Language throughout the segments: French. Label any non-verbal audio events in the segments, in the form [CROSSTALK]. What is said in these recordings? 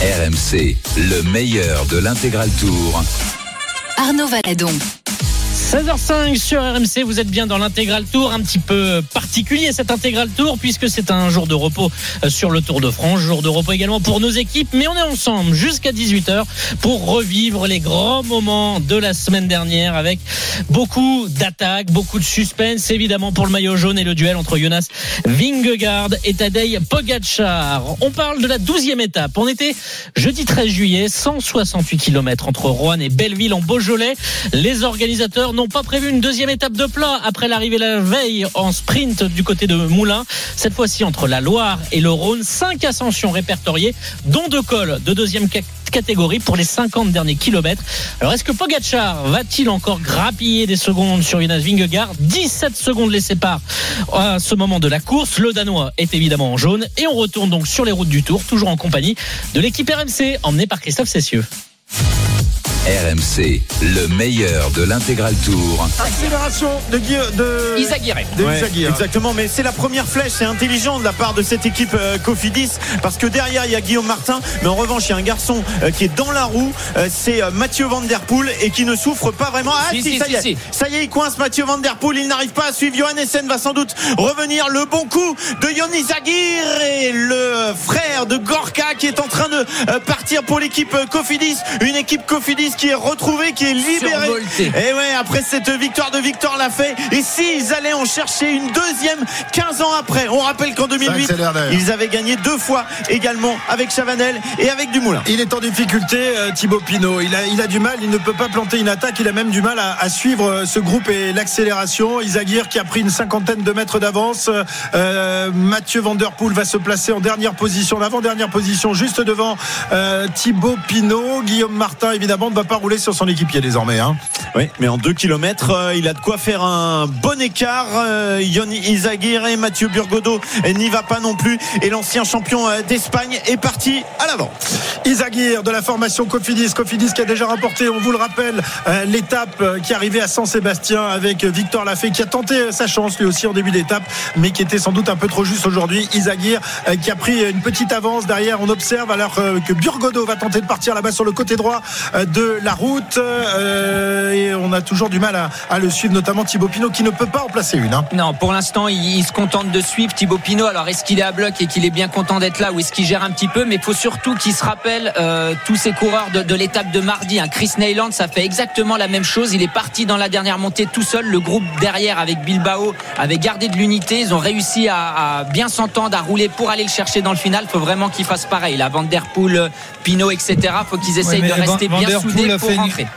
RMC, le meilleur de l'intégral tour. Arnaud Valadon. 16h05 sur RMC, vous êtes bien dans l'intégral tour, un petit peu particulier cet intégral tour puisque c'est un jour de repos euh, sur le Tour de France, jour de repos également pour nos équipes, mais on est ensemble jusqu'à 18h pour revivre les grands moments de la semaine dernière avec beaucoup d'attaques, beaucoup de suspense évidemment pour le maillot jaune et le duel entre Jonas Vingegaard et Tadej Pogacar. On parle de la 12e étape. On était jeudi 13 juillet, 168 km entre Rouen et Belleville en Beaujolais. Les organisateurs n'ont pas prévu une deuxième étape de plat après l'arrivée la veille en sprint du côté de Moulins. Cette fois-ci entre la Loire et le Rhône, cinq ascensions répertoriées, dont deux cols de deuxième catégorie pour les 50 derniers kilomètres. Alors est-ce que Pogacar va-t-il encore grappiller des secondes sur Jonas Vingegaard? 17 secondes les séparent à ce moment de la course. Le Danois est évidemment en jaune et on retourne donc sur les routes du Tour, toujours en compagnie de l'équipe RMC emmenée par Christophe Cessieux. RMC, le meilleur de l'intégral tour. Accélération de Guy, de Isaguirre. de Ouais, Isaguirre. exactement, mais c'est la première flèche, c'est intelligent de la part de cette équipe euh, Cofidis parce que derrière il y a Guillaume Martin, mais en revanche il y a un garçon euh, qui est dans la roue, euh, c'est euh, Mathieu Van Der Poel et qui ne souffre pas vraiment. Ah Si, si, si, ça si, y est, si. ça y est, il coince Mathieu Van Der Poel, il n'arrive pas à suivre. Johan Essen va sans doute revenir. Le bon coup de Yoni Zagir et le frère de Gorka qui est en train de euh, partir pour l'équipe euh, Cofidis, une équipe Cofidis qui est retrouvée, qui est. Survoltée. Et ouais, après cette victoire de Victor Lafay, et s'ils allaient en chercher une deuxième 15 ans après, on rappelle qu'en 2008, accélère d'ailleurs. ils avaient gagné deux fois également avec Chavanel et avec Dumoulin. Il est en difficulté, euh, Thibaut Pinot. Il a, il a du mal, il ne peut pas planter une attaque. Il a même du mal à, à suivre euh, ce groupe et l'accélération. Isaguirre qui a pris une cinquantaine de mètres d'avance. Euh, Mathieu Van Der Poel va se placer en dernière position, l'avant-dernière position, juste devant euh, Thibaut Pinot. Guillaume Martin, évidemment, ne va pas rouler sur son équipier désormais. Hein. Oui, mais en 2 km, il a de quoi faire un bon écart. Euh, Yoni Izaguirre et Mathieu Burgodo euh, n'y va pas non plus. Et l'ancien champion euh, d'Espagne est parti à l'avant. Isaguirre de la formation Cofidis. Cofidis qui a déjà remporté, on vous le rappelle, euh, l'étape euh, qui arrivait à San-Sébastien avec euh, Victor Lafay qui a tenté euh, sa chance lui aussi en début d'étape, mais qui était sans doute un peu trop juste aujourd'hui. Isaguirre euh, qui a pris une petite avance derrière, on observe alors euh, que Burgodo va tenter de partir là-bas sur le côté droit euh, de la route. euh, Et on a toujours du mal à, à le suivre, notamment Thibaut Pinot qui ne peut pas en placer une. hein. Non, pour l'instant, il, il se contente de suivre Thibaut Pinot. Alors, est-ce qu'il est à bloc et qu'il est bien content d'être là ou est-ce qu'il gère un petit peu? Mais il faut surtout qu'il se rappelle euh, tous ces coureurs de, de l'étape de mardi. hein. Chris Neyland, ça fait exactement la même chose. Il est parti dans la dernière montée tout seul. Le groupe derrière avec Bilbao avait gardé de l'unité. Ils ont réussi à, à bien s'entendre, à rouler pour aller le chercher dans le final. Il faut vraiment qu'ils fassent pareil. La Van Der Poel, Pinot, etc. Il faut qu'ils essayent Ouais, de Van- rester Van bien Der Poel a fait une-.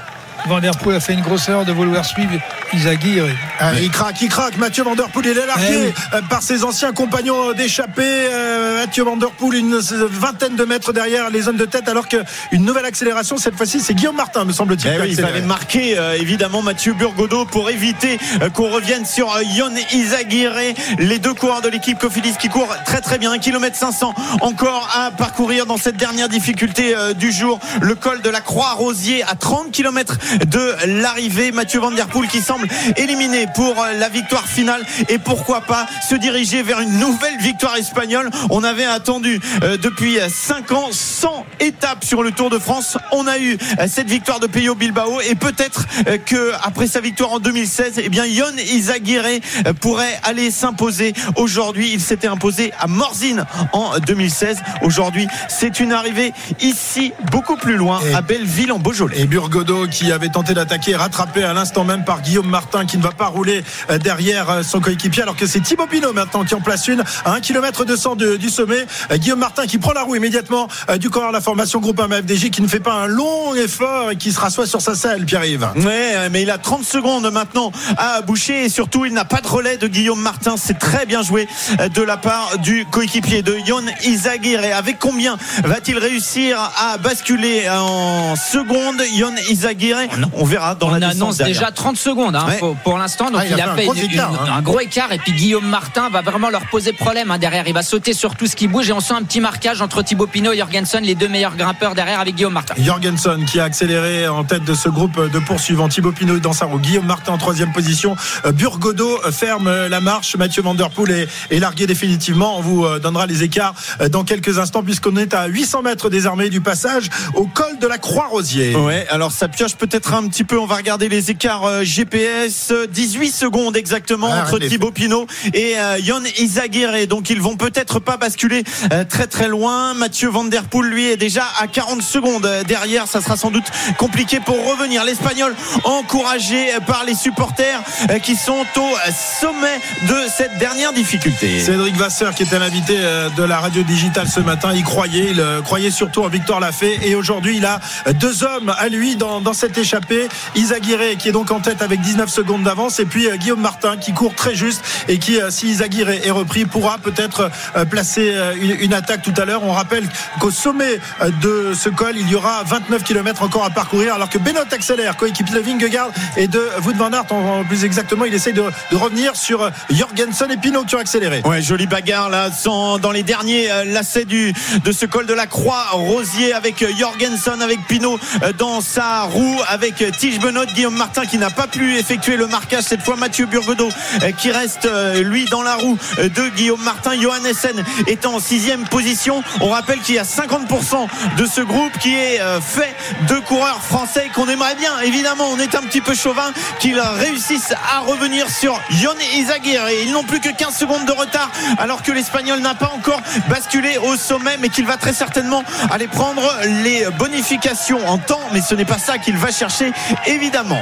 Van Der Poel a fait une grosse erreur de vouloir suivre Isaguirre. Ah, Il craque, il craque. Mathieu Van Der Poel, il est largué Eh oui. euh, par ses anciens compagnons d'échappée. Euh, Mathieu Van Der Poel, une vingtaine de mètres derrière les hommes de tête, alors qu'une nouvelle accélération, cette fois-ci, c'est Guillaume Martin, me semble-t-il. Eh oui, il fallait marquer euh, évidemment Mathieu Burgodo pour éviter euh, qu'on revienne sur euh, Yon Izaguirre. Les deux coureurs de l'équipe Cofidis qui courent très très bien. 1 km 500 encore à parcourir dans cette dernière difficulté euh, du jour. Le col de la Croix-Rosier à 30 km de l'arrivée. Mathieu Van Der Poel qui semble éliminé pour euh, la victoire finale. Et pourquoi pas se diriger vers une nouvelle victoire espagnole. On avait attendu euh, depuis 5 ans 100 étapes sur le Tour de France. On a eu euh, cette victoire de Peyo Bilbao et peut-être euh, que après sa victoire en 2016, eh bien Yon Izaguirre euh, pourrait aller s'imposer. Aujourd'hui, il s'était imposé à Morzine en 2016. Aujourd'hui, c'est une arrivée ici beaucoup plus loin Et- à Belleville en Beaujolais. Et Burgodo qui avait tenté d'attaquer, rattrapé à l'instant même par Guillaume Martin qui ne va pas rouler derrière son coéquipier alors que c'est Thibaut Pinot maintenant qui en place une à 1 km 200 du sommet. Guillaume Martin qui prend la roue immédiatement du corps de la formation groupe 1 FDJ qui ne fait pas un long effort et qui se rassoit sur sa selle, Pierre-Yves. Ouais, mais il a 30 secondes maintenant à boucher et surtout il n'a pas de relais de Guillaume Martin. C'est très bien joué de la part du coéquipier de Yon Izagir. Et avec combien va-t-il réussir à basculer en seconde Yon Izagir On verra dans On la annonce déjà 30 secondes hein, Ouais. pour, pour l'instant. Donc Ah, il, il a, a fait fait un une- gros écart, une- hein. un gros écart. Et puis Guillaume Martin va vraiment leur poser problème hein, derrière. Il va sauter sur tout ce qui bouge. Et on sent un petit marquage entre Thibaut Pinot et Jorgensen, les deux meilleurs grimpeurs derrière avec Guillaume Martin. Jorgensen qui a accéléré en tête de ce groupe de poursuivants. Thibaut Pinot dans sa roue. Guillaume Martin en troisième position. Euh, Burgodo ferme la marche. Mathieu Van Der Poel est, est largué définitivement. On vous euh, donnera les écarts euh, dans quelques instants puisqu'on est à 800 mètres désormais du passage au col de la Croix-Rosier. Ouais, alors ça pioche peut-être un petit peu. On va regarder les écarts euh, GPS. Euh, 18 secondes exactement Ah, entre Thibaut Pinot et euh, Yon Izagirre. Donc ils vont peut-être pas basculer euh, très très loin. Mathieu Van Der Poel lui est déjà à 40 secondes euh, derrière. Ça sera sans doute compliqué pour revenir. L'Espagnol encouragé par les supporters euh, qui sont au sommet de cette dernière difficulté. Cédric Vasseur qui était l'invité euh, de la radio digitale ce matin, il croyait, il euh, croyait surtout en Victor Lafay et aujourd'hui il a deux hommes à lui dans, dans cette échappée, Isaguirre qui est donc en tête avec 19 secondes d'avance et puis euh, Guillaume Martin qui court très juste et qui euh, si Isaguirre est repris pourra peut-être euh, placer une, attaque tout à l'heure. On rappelle qu'au sommet de ce col il y aura 29 km encore à parcourir alors que Benoît accélère, coéquipier de Vingegaard et de Wout van Aert plus exactement il essaye de, revenir sur Jorgensen et Pinot qui ont accéléré. Ouais, jolie bagarre là, sans- dans les derniers lacets du de ce col de la Croix Rosier avec Jorgensen, avec Pinot dans sa roue, avec Tige Benoît, Guillaume Martin qui n'a pas pu effectuer le marquage cette fois, Mathieu Burgodeau euh, qui reste euh, lui dans la roue euh, de Guillaume Martin, Johan Essen est en sixième position. On rappelle qu'il y a 50% de ce groupe qui est fait de coureurs français qu'on aimerait bien, évidemment, on est un petit peu chauvin qu'ils réussissent à revenir sur Yon Izagir et ils n'ont plus que 15 secondes de retard alors que l'Espagnol n'a pas encore basculé au sommet mais qu'il va très certainement aller prendre les bonifications en temps mais ce n'est pas ça qu'il va chercher évidemment.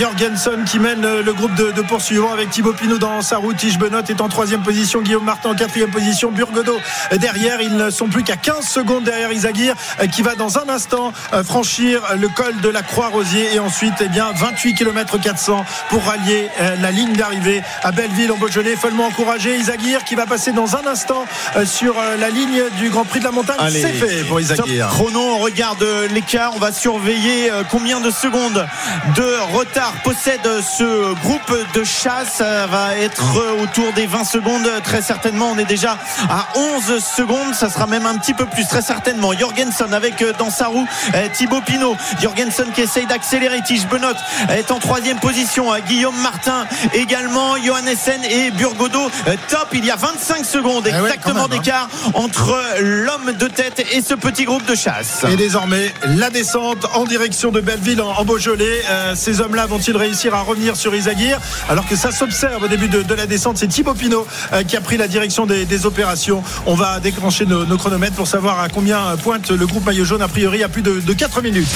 Jorgensen qui mène euh, le groupe de, de poursuivants avec Thibaut Pinot dans sa route. Tige Benoît est en troisième position. Guillaume Martin en quatrième position. Burgodo derrière. Ils ne sont plus qu'à 15 secondes derrière Isagir euh, qui va dans un instant euh, franchir le col de la Croix-Rosier et ensuite, eh bien, 28 km 400 pour rallier la ligne d'arrivée à Belleville en Beaujolais. Follement encouragé. Isagir qui va passer dans un instant sur la ligne du Grand Prix de la Montagne. C'est fait pour Isagir. chrono, on regarde l'écart. On va surveiller combien de secondes de retard possède ce groupe de chasse. Ça va être autour des 20 secondes. Très certainement, on est déjà à 11 secondes. Ça sera même un petit peu plus, très certainement. Jorgensen avec euh, dans sa roue euh, Thibaut Pinot. Jorgensen qui essaye d'accélérer. Tige Benoît est en troisième position. Euh, Guillaume Martin également. Johan Essen et Burgodo. Top, il y a 25 secondes Eh ouais, exactement hein. d'écart entre l'homme de tête et ce petit groupe de chasse. Et désormais, la descente en direction de Belleville en, Beaujolais. Euh, ces hommes-là vont-ils réussir à revenir sur Isagir Alors que ça s'observe au début de, la descente. C'est Thibaut Pinot euh, qui a pris la direction des, opérations. On va déclencher nos, nos chronomètres pour savoir à combien pointe le groupe maillot jaune. A priori, à plus de, de 4 minutes.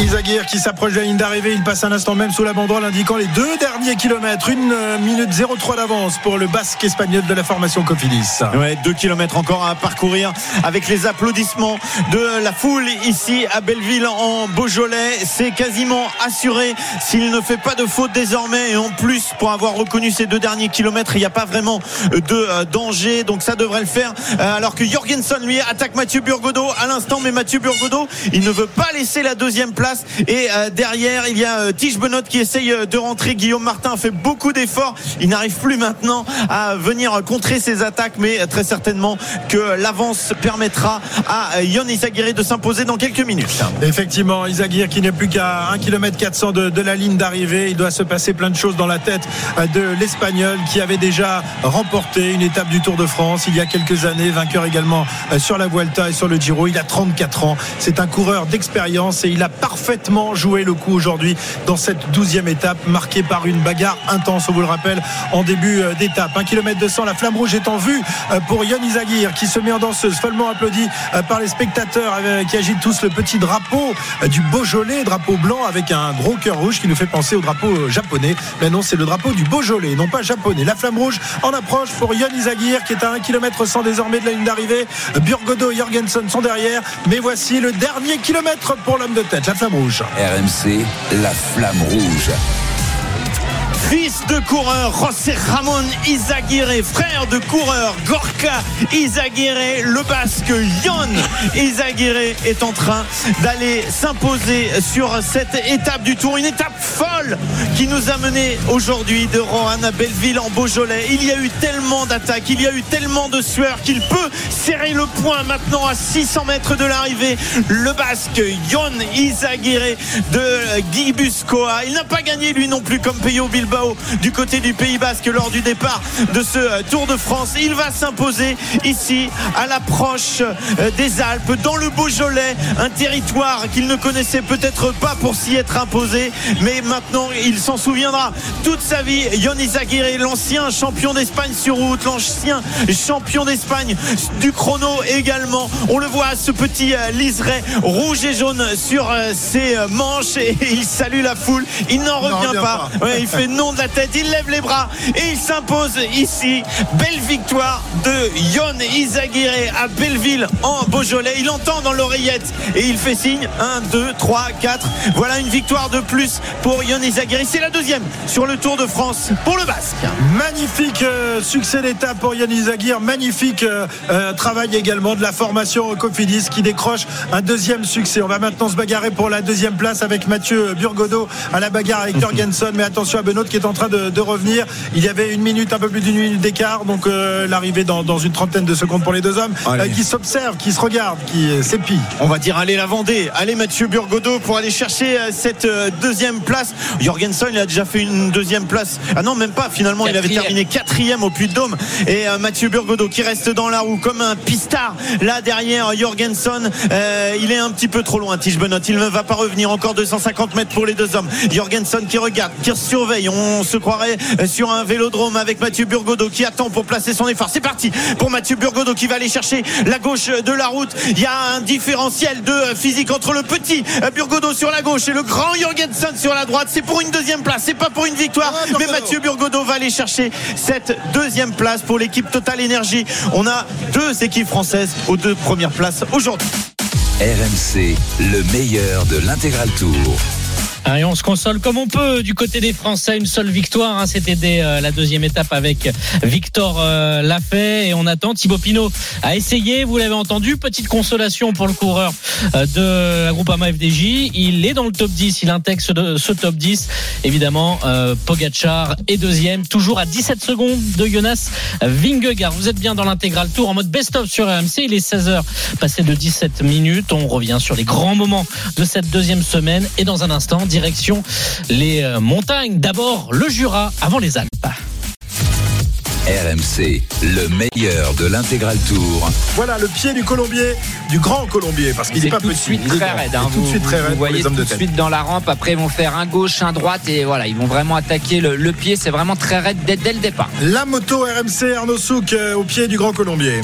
Isagir qui s'approche de la ligne d'arrivée, il passe un instant même sous la banderole indiquant les deux derniers kilomètres, une minute 03 d'avance pour le basque espagnol de la formation Cofidis. Ouais, deux kilomètres encore à parcourir avec les applaudissements de la foule ici à Belleville en Beaujolais. C'est quasiment assuré s'il ne fait pas de faute désormais. Et en plus, pour avoir reconnu ces deux derniers kilomètres, il n'y a pas vraiment de euh, danger. Donc ça devrait le faire. Euh, Alors que Jorgensen, lui, attaque Mathieu Burgodo à l'instant. Mais Mathieu Burgodo, il ne veut pas laisser la deuxième place. Et euh, derrière, il y a euh, Tige Benoît qui essaye euh, de rentrer. Guillaume Martin fait beaucoup d'efforts. Il n'arrive plus maintenant à venir contrer ses attaques. Mais très certainement que l'avance permettra à Yon Isagire de s'imposer dans quelques minutes. Effectivement, Isagir qui n'est plus qu'à 1 km 400 de, de la ligne d'arrivée. Il doit se passer plein de choses dans la tête de l'Espagnol qui avait déjà remporté une étape du Tour de France il y a quelques années, vainqueur également sur la Vuelta et sur le Giro. Il a 34 ans. C'est un coureur d'expérience et il a parfaitement parfaitement joué le coup aujourd'hui dans cette douzième étape, marquée par une bagarre intense, on vous le rappelle, en début euh, d'étape. Un kilomètre 200, la flamme rouge est en vue euh, pour Yann Izagir qui se met en danseuse, follement applaudi euh, par les spectateurs qui agitent tous le petit drapeau du Beaujolais, drapeau blanc avec un gros cœur rouge qui nous fait penser au drapeau japonais. Mais non, c'est le drapeau du Beaujolais, non pas japonais. La flamme rouge en approche pour Yann Izagir qui est à 1 km 100 désormais de la ligne d'arrivée. Burgodo et Jorgensen sont derrière. Mais voici le dernier kilomètre pour l'homme de tête, RMC, la flamme rouge fils de coureur José Ramón Izaguirre, frère de coureur Gorka Izaguirre, le basque Yon Izaguirre est en train d'aller s'imposer sur cette étape du tour, une étape folle qui nous a mené aujourd'hui de Rohan à Belleville en Beaujolais. Il y a eu tellement d'attaques, il y a eu tellement de sueur qu'il peut serrer le point maintenant à 600 mètres de l'arrivée. Le basque Yon Izaguirre de Guy Buscoa. Il n'a pas gagné lui non plus comme Peyo Bilbao du côté du Pays Basque lors du départ de ce euh, Tour de France. Il va s'imposer ici à l'approche euh, des Alpes, dans le Beaujolais, un territoire qu'il ne connaissait peut-être pas pour s'y être imposé, mais maintenant il s'en souviendra toute sa vie. Yonis Aguirre, l'ancien champion d'Espagne sur route, l'ancien champion d'Espagne du chrono également. On le voit, ce petit euh, liseré rouge et jaune sur ses manches et il salue la foule. Il n'en revient, pas. il fait non de la tête, il lève les bras et il s'impose ici. Belle victoire de Yon Izaguirre à Belleville en Beaujolais. Il entend dans l'oreillette et il fait signe 1, 2, 3, 4. Voilà une victoire de plus pour Yon Izaguirre. C'est la deuxième sur le Tour de France pour le Basque. Magnifique euh, succès d'étape pour Yon Izaguirre. Magnifique euh, euh, travail également de la formation Cofidis qui décroche un deuxième succès. On va maintenant se bagarrer pour la deuxième place avec Mathieu Burgodo à la bagarre avec [LAUGHS] Jorgensen. Mais attention à Benoît qui est en train de, revenir. Il y avait une minute, un peu plus d'une minute d'écart, donc euh, l'arrivée dans, une trentaine de secondes pour les deux hommes euh, qui s'observent, qui se regardent, qui euh, s'épient. On va dire allez la Vendée, allez Mathieu Burgodo pour aller chercher cette deuxième place. Jorgensen il a déjà fait une deuxième place. Ah non même pas finalement il avait terminé quatrième au Puy de Dôme et Mathieu Burgodo qui reste dans la roue comme un pistard là derrière Jorgensen. il est un petit peu trop loin Tige Benot. Il ne va pas revenir encore 250 mètres pour les deux hommes. Jorgensen qui regarde, qui surveille. On on se croirait sur un vélodrome avec Mathieu Burgodo qui attend pour placer son effort. C'est parti pour Mathieu Burgodo qui va aller chercher la gauche de la route. Il y a un différentiel de physique entre le petit Burgodo sur la gauche et le grand Jorgensen sur la droite. C'est pour une deuxième place, c'est pas pour une victoire. Ah, mais Mathieu Burgodo va aller chercher cette deuxième place pour l'équipe Total Énergie. On a deux équipes françaises aux deux premières places aujourd'hui. RMC, le meilleur de l'intégral tour. Allez, on se console comme on peut du côté des Français. Une seule victoire, hein, c'était dès euh, la deuxième étape avec Victor euh, Lafay et on attend. Thibaut Pinot a essayé, vous l'avez entendu. Petite consolation pour le coureur euh, de la Groupama FDJ. Il est dans le top 10, il intègre ce, top 10. Évidemment, euh, Pogachar est deuxième, toujours à 17 secondes de Jonas Vingegaard. Vous êtes bien dans l'intégral tour en mode best-of sur RMC. Il est 16h, passé de 17 minutes. On revient sur les grands moments de cette deuxième semaine et dans un instant, direction les euh, montagnes. D'abord le Jura avant les Alpes. RMC, le meilleur de l'intégral tour. Voilà le pied du Colombier, du grand Colombier, parce qu'il n'est pas tout De suite très raide, hein, tout de suite très raide. Vous voyez tout de, suite dans la rampe. Après, ils vont faire un gauche, un droite, et voilà, ils vont vraiment attaquer le, pied. C'est vraiment très raide dès, dès, le départ. La moto RMC Arnaud Souk euh, au pied du grand Colombier.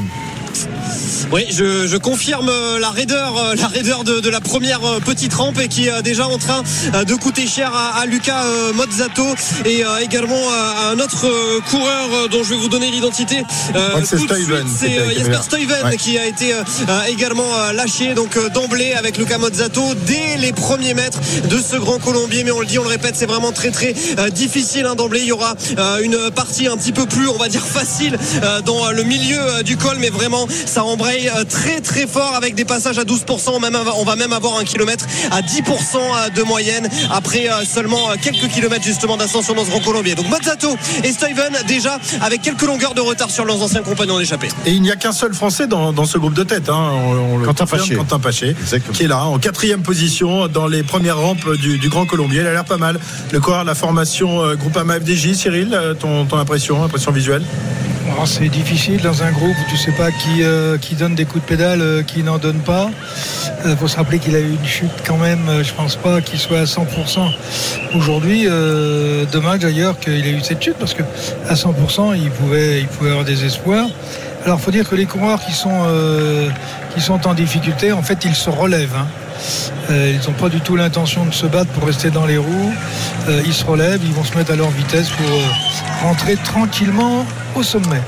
Oui, je, confirme euh, la raideur, euh, la raideur de, la première euh, petite rampe et qui est déjà en train de coûter cher à, Lucas Mozzato et également à un autre coureur dont je vais vous donner l'identité. c'est Jesper Stuyven qui a été également lâché donc d'emblée avec Lucas Mozzato dès les premiers mètres de ce grand Colombier. Mais on le dit, on le répète, c'est vraiment très très difficile hein, d'emblée. Il y aura une partie un petit peu plus, on va dire facile dans le milieu du col, mais vraiment ça embraye euh, très très fort avec des passages à 12%. On va même avoir un kilomètre à 10% euh, de moyenne après euh, seulement quelques kilomètres justement d'ascension dans ce Grand Colombier. Donc Mazzato et Steven déjà avec quelques longueurs de retard sur leurs anciens compagnons d'échappée. Et il n'y a qu'un seul Français dans, ce groupe de tête. Hein. On, Quentin Paché, Quentin Paché qui est là en quatrième position dans les premières rampes du, Grand Colombier. Il a l'air pas mal. Le coureur de la formation Groupama FDJ, Cyril, ton, ton impression, impression visuelle? Oh, c'est difficile dans un groupe où tu sais pas qui, euh, qui donne des coups de pédale, euh, qui n'en donne pas. Il faut se rappeler qu'il a eu une chute quand même, euh, je pense pas qu'il soit à 100% aujourd'hui. Euh, dommage d'ailleurs qu'il ait eu cette chute parce que à 100% il pouvait, il pouvait avoir des espoirs. Alors il faut dire que les coureurs qui sont, euh, qui sont en difficulté, en fait ils se relèvent. hein. Euh, ils n'ont pas du tout l'intention de se battre pour rester dans les roues. Euh, ils se relèvent, ils vont se mettre à leur vitesse pour euh, rentrer tranquillement au sommet.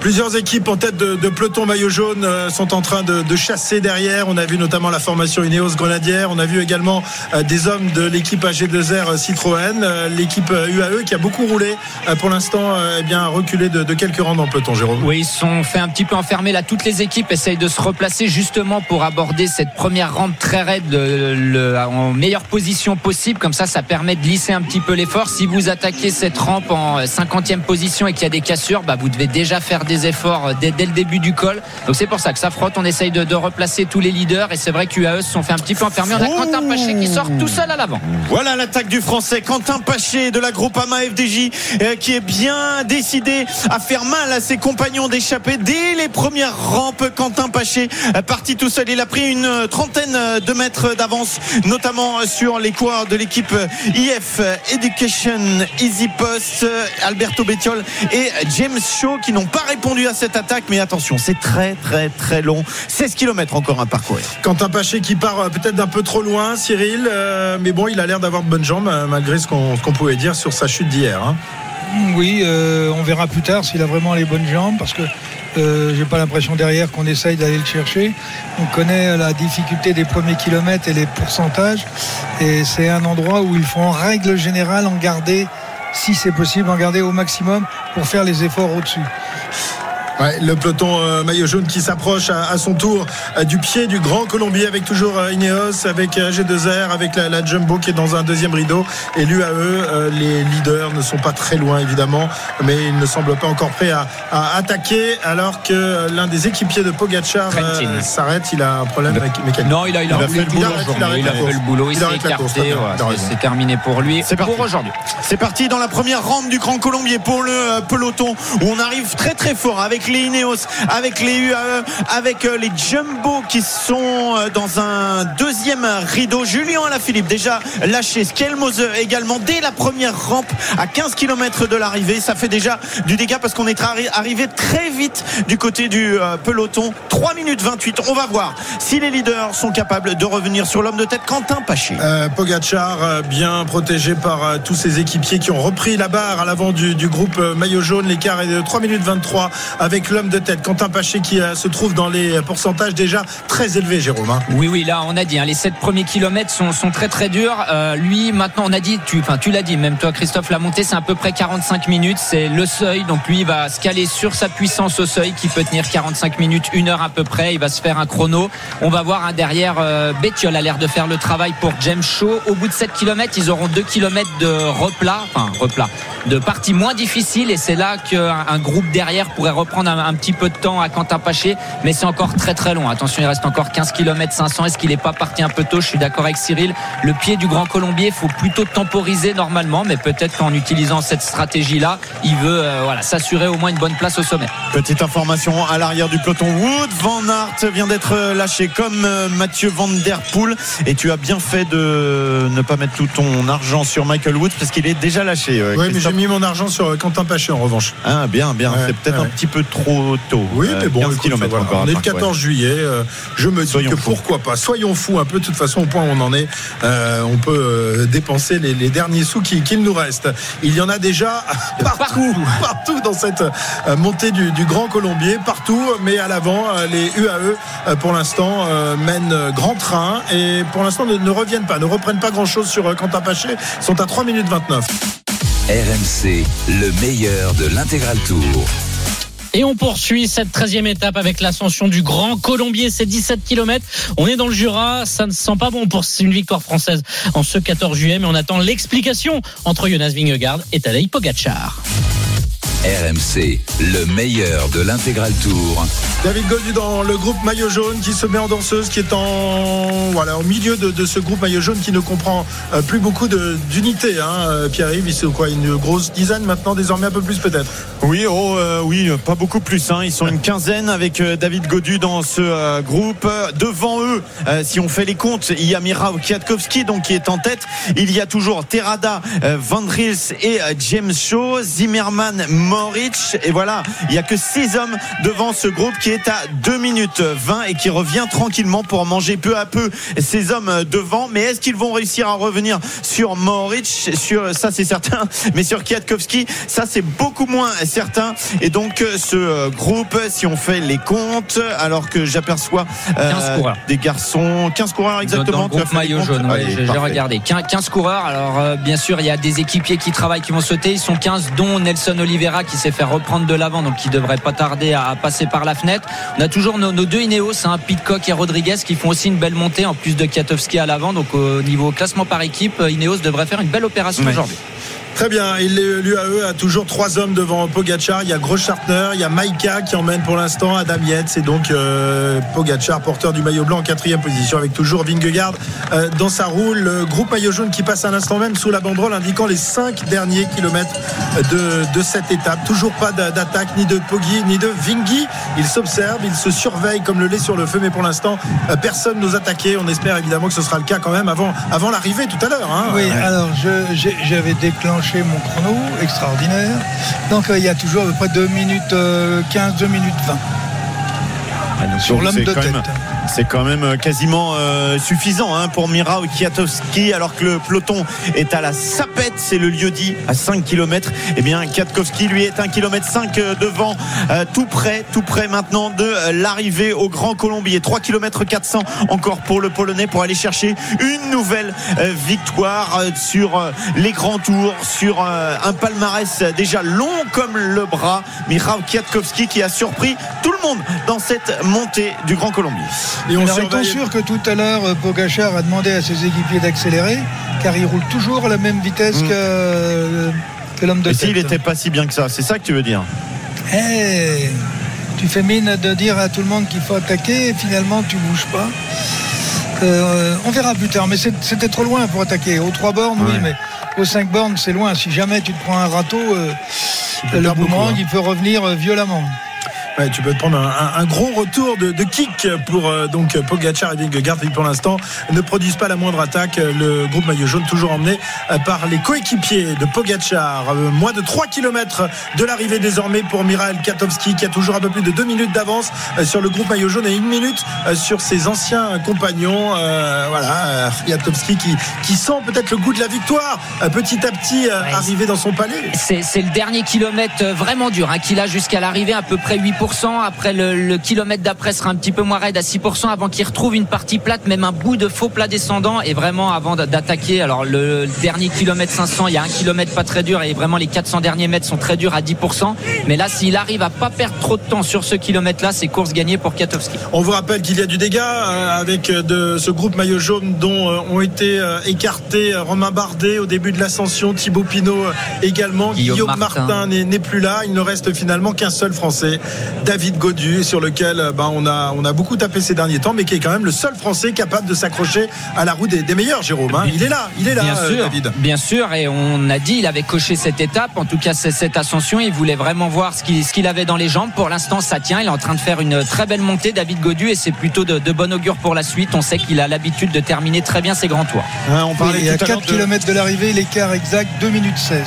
Plusieurs équipes en tête de, de peloton maillot jaune euh, sont en train de, de chasser derrière. On a vu notamment la formation Ineos Grenadière. On a vu également euh, des hommes de l'équipe AG2R Citroën. Euh, L'équipe UAE qui a beaucoup roulé euh, pour l'instant, euh, eh bien, a reculé de, de quelques rangs dans le peloton, Jérôme. Oui, ils se sont fait un petit peu enfermer là. Toutes les équipes essayent de se replacer justement pour aborder cette première rampe très en meilleure position possible. Comme ça, ça permet de lisser un petit peu l'effort. Si vous attaquez cette rampe en 50e position et qu'il y a des cassures, bah, vous devez déjà faire des efforts euh, dès, le début du col. Donc c'est pour ça que ça frotte. On essaye de, replacer tous les leaders et c'est vrai qu'UAE se sont fait un petit peu enfermer. On a Quentin Paché qui sort tout seul à l'avant. Voilà l'attaque du français Quentin Paché de la Groupama FDJ euh, qui est bien décidé à faire mal à ses compagnons d'échappée dès les premières rampes. Quentin Paché euh, parti tout seul. Il a pris une euh, trentaine de mètres d'avance, notamment sur les coureurs de l'équipe IF Education Easy Post, Alberto Bettiol et James Shaw qui n'ont pas répondu à cette attaque. Mais attention, c'est très très très long. 16 km encore à parcourir. Quentin Paché qui part euh, peut-être d'un peu trop loin, Cyril. euh, mais bon, il a l'air d'avoir de bonnes jambes, euh, malgré ce qu'on pouvait dire sur sa chute d'hier. hein. Oui, euh, on verra plus tard s'il a vraiment les bonnes jambes parce que euh, j'ai pas l'impression derrière qu'on essaye d'aller le chercher. On connaît la difficulté des premiers kilomètres et les pourcentages et c'est un endroit où il faut en règle générale en garder, si c'est possible, en garder au maximum pour faire les efforts au-dessus. Ouais, le peloton euh, maillot jaune qui s'approche à, à son tour euh, du pied du Grand Colombier avec toujours euh, Ineos, avec euh, G2R, avec la, la Jumbo qui est dans un deuxième rideau. Et l'UAE, euh, les leaders ne sont pas très loin évidemment, mais ils ne semblent pas encore prêts à, à attaquer alors que l'un des équipiers de Pogacar euh, s'arrête. Il a un problème avec mécanique. Non, il a, il a, Il a fait le boulot il a- aujourd'hui. il a fait le boulot, il Il s'est écarté. c'est- terminé pour lui. C'est parti. Pour aujourd'hui. C'est parti dans la première rampe du Grand Colombier pour le peloton où on arrive très très fort avec les Ineos, avec les UAE, avec euh, les Jumbo qui sont euh, dans un deuxième rideau. Julien Alaphilippe déjà lâché, Skelmose également dès la première rampe à 15 km de l'arrivée. Ça fait déjà du dégât parce qu'on est arri- arrivé très vite du côté du euh, peloton. 3 minutes 28. On va voir si les leaders sont capables de revenir sur l'homme de tête Quentin Paché. Euh, Pogacar euh, bien protégé par tous ses équipiers qui ont repris la barre à l'avant du, du groupe maillot jaune. L'écart est de 3 minutes 23 avec l'homme de tête Quentin Paché qui euh, se trouve dans les pourcentages déjà très élevés, Jérôme. hein. Oui, oui, là, on a dit, hein, les sept premiers kilomètres sont, très très durs. Euh, lui, maintenant, on a dit, tu, tu l'as dit, même toi, Christophe, la montée, c'est à peu près 45 minutes, c'est le seuil. Donc lui, il va se caler sur sa puissance au seuil, qui peut tenir 45 minutes, une heure à peu près. Il va se faire un chrono. On va voir hein, derrière, euh, a l'air de faire le travail pour James Shaw. Au bout de 7 kilomètres, ils auront 2 kilomètres de replat, enfin replat, de partie moins difficile. Et c'est là qu'un un groupe derrière pourrait reprendre un, un petit peu de temps à Quentin Paché. Mais c'est encore très très long. Attention, il reste encore 15 km 500. Est-ce qu'il n'est pas parti un peu tôt? Je suis d'accord avec Cyril. Le pied du Grand Colombier, il faut plutôt temporiser normalement. Mais peut-être qu'en utilisant cette stratégie-là, il veut euh, voilà, s'assurer au moins une bonne place au sommet. Petite information à l'arrière du peloton. Wood Van Aert vient d'être lâché comme euh, Mathieu Van Der Poel. Et tu as bien fait de ne pas mettre tout ton argent sur Michael Woods parce qu'il est déjà lâché. euh, Oui, mais j'ai mis mon argent sur euh, Quentin Paché en revanche. Ah, bien, bien. Ouais, c'est peut-être ouais. un petit peu trop tôt. Oui, mais bon, 15 écoute, voilà, encore. on est le parcourir. 14 juillet. euh, je me dis Soyons que fous. pourquoi pas. Soyons fous un peu. De toute façon, au point où on en est, euh, on peut euh, dépenser les, les derniers sous qui- qu'il nous reste. Il y en a déjà [LAUGHS] partout, partout dans cette euh, montée du, du Grand Colombier, partout. Mais à l'avant, euh, les UAE, euh, pour l'instant, euh, mènent grand train et pour l'instant ne, ne reviennent pas, ne reprennent pas grand-chose sur euh, Quentin Paché. Ils sont à 3 minutes 29. RMC, le meilleur de l'intégral tour. Et on poursuit cette 13e étape avec l'ascension du Grand Colombier, c'est 17 km. On est dans le Jura, ça ne sent pas bon pour une victoire française en ce 14 juillet, mais on attend l'explication entre Jonas Vingegaard et Tadej Pogacar. RMC, le meilleur de l'intégral tour. David Godu dans le groupe maillot jaune qui se met en danseuse, qui est en voilà au milieu de, de ce groupe maillot jaune qui ne comprend euh, plus beaucoup d'unités. Hein. Euh, Pierre-Yves, il c'est quoi une grosse dizaine maintenant, désormais un peu plus peut-être? Oui, oh, euh, oui, pas beaucoup plus. hein. Ils sont une quinzaine avec euh, David Godu dans ce euh, groupe. Devant eux, euh, si on fait les comptes, il y a Mira Kwiatkowski donc qui est en tête. Il y a toujours Terada, euh, Van Dries et euh, James Shaw, Zimmerman, Moritz. Et voilà, il y a que six hommes devant ce groupe qui est à 2 minutes 20 et qui revient tranquillement pour manger peu à peu ces hommes devant. Mais est-ce qu'ils vont réussir à revenir sur Moritz Sur ça, c'est certain. Mais sur Kwiatkowski, ça c'est beaucoup moins certain. Et donc euh, ce euh, groupe, si on fait les comptes, alors que j'aperçois euh, 15 coureurs. des garçons, 15 coureurs exactement. Dans maillot jaune, ouais, j'ai regardé. 15, 15 coureurs. Alors, euh, bien sûr, il y a des équipiers qui travaillent, qui vont sauter. Ils sont 15, dont Nelson Oliveira qui s'est fait reprendre de l'avant, donc qui devrait pas tarder à, passer par la fenêtre. On a toujours nos, nos deux Ineos, hein, Pitcock et Rodriguez, qui font aussi une belle montée, en plus de Kiatowski à l'avant. Donc, au niveau classement par équipe, Ineos devrait faire une belle opération Ouais. aujourd'hui. Très bien, l'UAE a toujours trois hommes devant Pogachar. Il y a Groschartner, il y a Maïka qui emmène pour l'instant Adam Yates et donc euh, Pogachar, porteur du maillot blanc en quatrième position avec toujours Vingegaard euh, dans sa roue. Le groupe maillot jaune qui passe à l'instant même sous la banderole indiquant les cinq derniers kilomètres de, de cette étape. Toujours pas d'a- d'attaque ni de Poggi ni de Vingy. Ils s'observent, ils se surveillent comme le lait sur le feu, mais pour l'instant euh, personne n'ose attaquer. On espère évidemment que ce sera le cas quand même avant, avant l'arrivée tout à l'heure. hein. Oui, alors j'avais déclenché mon chrono, extraordinaire. Donc euh, il y a toujours à peu près 2 minutes euh, 15, 2 minutes 20 Ah, sur l'homme de tête. même- C'est quand même euh, quasiment euh, suffisant hein, pour Mira Kwiatkowski alors que le peloton est à la sapette, c'est le lieu dit à 5 km. Eh bien Kwiatkowski lui est 1 km 5 devant euh, tout près, tout près maintenant de l'arrivée au Grand Colombier. 3 km 400 encore pour le Polonais pour aller chercher une nouvelle victoire sur les grands tours, sur un palmarès déjà long comme le bras. Mira Kwiatkowski qui a surpris tout le monde dans cette montée du Grand Colombier. Et on Alors surveille- sûr que tout à l'heure Pogachar a demandé à ses équipiers d'accélérer car il roule toujours à la même vitesse Mm. que, que l'homme de Et tête. s'il n'était pas si bien que ça, c'est ça que tu veux dire Eh, tu fais mine de dire à tout le monde qu'il faut attaquer et finalement tu bouges pas. Euh, on verra plus tard, mais c'était trop loin pour attaquer. Aux trois bornes, oui, mais aux cinq bornes, c'est loin. Si jamais tu te prends un râteau, euh, le boomerang, hein. il peut revenir euh, violemment. Ouais, tu peux te prendre un, un- un gros retour de, de kick pour euh, donc Pogacar et Vingegaard qui pour l'instant ne produisent pas la moindre attaque. Le groupe maillot jaune toujours emmené euh, par les coéquipiers de Pogacar. Euh, moins de 3 km de l'arrivée désormais pour Mirael Katowski qui a toujours un peu plus de 2 minutes d'avance euh, sur le groupe maillot jaune et une minute sur ses anciens compagnons. Euh, voilà, Katowski qui, qui sent peut-être le goût de la victoire petit à petit Ouais. arrivé dans son palais. C'est le dernier kilomètre vraiment dur hein, qu'il a jusqu'à l'arrivée, à peu près 8%. Après, le, le kilomètre d'après sera un petit peu moins raide à 6% avant qu'il retrouve une partie plate, même un bout de faux plat descendant. Et vraiment, avant d'a- d'attaquer, alors le, dernier kilomètre 500, il y a un kilomètre pas très dur et vraiment les 400 derniers mètres sont très durs à 10%. Mais là, s'il arrive à pas perdre trop de temps sur ce kilomètre-là, c'est course gagnée pour Katowski. On vous rappelle qu'il y a du dégât euh, avec euh, de ce groupe maillot jaune dont euh, ont été écartés Romain Bardet au début de l'ascension, Thibaut Pinot également, Guillaume Guillaume, Martin. N'est plus là. Il ne reste finalement qu'un seul Français, David Godu, sur lequel euh, ben, on, a, on a beaucoup tapé ces derniers temps, mais qui est quand même le seul Français capable de s'accrocher à la roue des, des meilleurs, Jérôme. hein. Il est là, il est là, Bien euh, sûr, David. bien sûr, et on a dit il avait coché cette étape, en tout cas c'est cette ascension, il voulait vraiment voir ce qu'il ce qu'il avait dans les jambes. Pour l'instant, ça tient. Il est en train de faire une très belle montée, David Godu, et c'est plutôt de, de bon augure pour la suite. On sait qu'il a l'habitude de terminer très bien ses grands tours. Hein, On Oui, parlait il y a tout à l'heure 4 de km de l'arrivée, l'écart exact 2 minutes 16.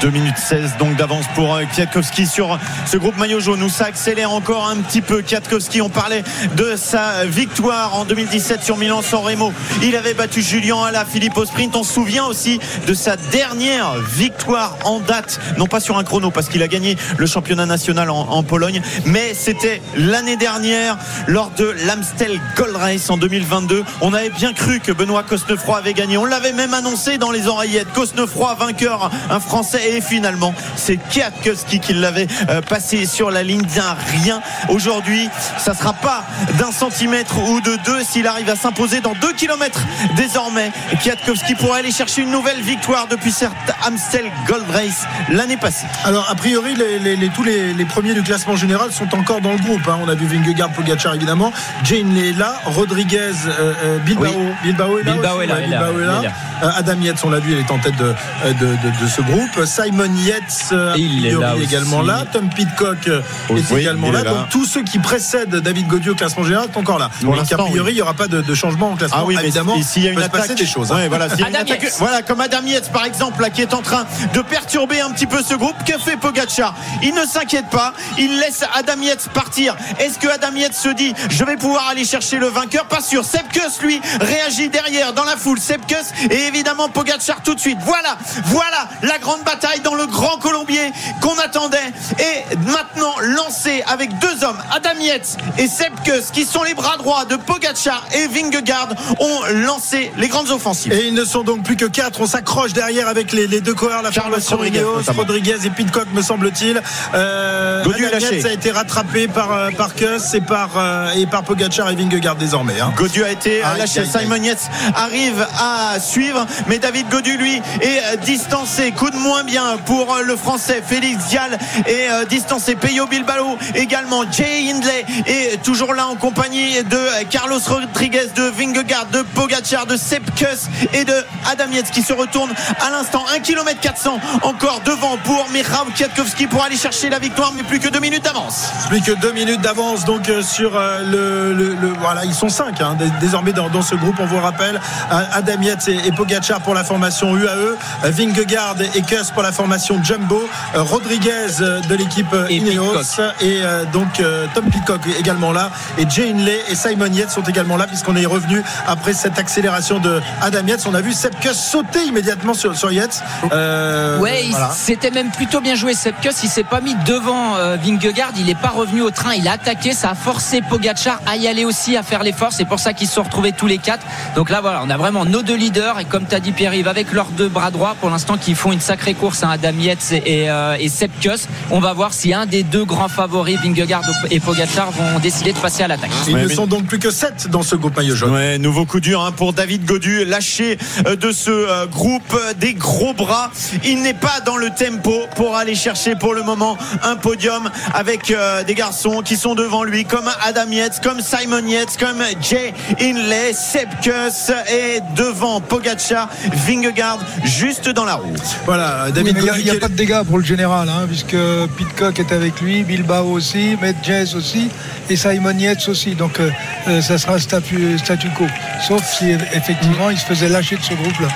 2 minutes 16 donc d'avance pour euh, Kwiatkowski sur ce groupe maillot jaune où ça accélère encore un petit peu. Kwiatkowski on parlait de sa victoire en 2017 sur Milan-San Remo. Il avait battu Julien Ala Philippe au sprint. On se souvient aussi de sa dernière victoire en date. Non pas sur un chrono parce qu'il a gagné le championnat national en, en Pologne mais c'était l'année dernière lors de l'Amstel Gold Race en 2022 on avait bien cru que Benoît Cosnefroy avait gagné. On l'avait même annoncé dans les oreillettes. Cosnefroy vainqueur un français et finalement c'est Kwiatkowski qui l'avait euh, passé sur la ligne d'un rien aujourd'hui ça sera pas d'un centimètre ou de deux s'il arrive à s'imposer dans deux kilomètres désormais Kwiatkowski pourrait aller chercher une nouvelle victoire depuis cette Amstel Gold Race l'année passée Alors, a priori, les, les- les- tous les, les premiers du classement général sont encore dans le groupe. hein. On a vu Vingegaard, Pogacar évidemment. Jane est là. Rodriguez, euh, euh, Bilbao. Oui. Bilbao est là. Bilbao aussi, est là, ouais, est là, Bilbao est il là. est là. Euh, Adam Yates, on l'a vu, il est en tête de, de, de- de ce groupe. Simon Yates, euh, Et il est aussi. également là. Tom Pitcock euh, Oui, est également là. est là. Donc tous ceux qui précèdent David Godieu au classement général sont encore là. Pour Donc a priori, oui. il n'y aura pas de, de changement en classement. Ah oui, mais évidemment, et s'il y a une attaque, des choses. hein. Ouais, voilà, s'il y a une Adam attaque- Yates. voilà, comme Adam Yates par exemple, là, qui est en train de perturber un petit peu ce groupe. Que fait Pogacar? Il ne s'inquiète pas, il laisse Adam Yates partir. Est-ce que Adam Yates se dit, je vais pouvoir aller chercher le vainqueur? Pas sûr. Sepkus lui réagit derrière dans la foule. Sepkus et évidemment Pogacar tout de suite. Voilà, voilà la grande bataille dans le Grand Colombier qu'on attendait et maintenant lancé avec deux hommes, Adam Yates et Sepkus, qui sont les bras droits de Pogacar et Vingegaard, ont lancé les grandes offensives. Et ils ne sont donc plus que quatre. On s'accroche derrière avec les, les deux coureurs, la formation Rodriguez, Ineos, notamment. Rodriguez et Pitcock, me semble-t-il. Euh, Adam. Yates a été rattrapé par, euh, par Kuss et par, euh, et par Pogacar et Vingegaard désormais. hein. Godu a été Aïe, lâché. aïe, aïe. Simon Yates arrive à suivre, mais David Godu, lui, est euh, distancé. Coup de moins bien pour euh, le français Félix Dial est euh, distancé. Peyo Bilbao également. Jay Hindley est toujours là en compagnie de euh, Carlos Rodriguez, de Vingegaard, de Pogacar, de Sepp Kuss et de Adam Yates qui se retourne à l'instant. 1 km 400 encore devant pour Michał Kwiatkowski pour aller chercher la victoire, mais plus que deux minutes d'avance. Plus que deux minutes d'avance donc sur le, voilà ils sont cinq hein, dés- désormais dans, ce groupe on vous rappelle Adam Yates et, et Pogacar pour la formation UAE Vingegaard et Kuss pour la formation Jumbo euh, Rodriguez euh, de l'équipe euh, Et Ineos. Et donc Tom Pitcock également là. Et Jay Hindley et Simon Yates sont également là puisqu'on est revenu après cette accélération de Adam Yates. On a vu Sepp Kuss sauter immédiatement sur, sur Yates. Euh, Ouais, voilà. c'était même plutôt bien joué. Sepkus, il s'est pas mis devant euh, Vingegaard, il n'est pas revenu au train, il a attaqué, ça a forcé Pogacar à y aller aussi, à faire l'effort. C'est pour ça qu'ils se sont retrouvés tous les quatre. Donc là, voilà, on a vraiment nos deux leaders. Et comme tu as dit Pierre-Yves, avec leurs deux bras droits pour l'instant qui font une sacrée course, hein, Adam Yates et, et, euh, et Sepkus. On va voir si un des deux grands favoris, Vingegaard et Pogacar, vont décider de passer à l'attaque. ils Ouais, ne mais- sont donc plus que 7 dans ce groupe maillot jaune Ouais, nouveau coup dur hein, pour David Godu, lâché euh, de ce euh, groupe des gros bras. Il n'est pas dans le tempo pour aller chercher pour le moment un podium avec euh, des garçons qui sont devant lui comme Adam Yates, comme Simon Yates, comme Jay Inley, Sepkus et devant Pogacar, Vingegaard juste dans la roue. Voilà, David il n'y a, pas de dégâts pour le général, hein, puisque Pitcock est avec lui, Bilbao aussi, Medjez aussi, et Simon Yates aussi. Donc euh, euh, ça sera statu, statu quo. Sauf si effectivement il se faisait lâcher de ce groupe-là.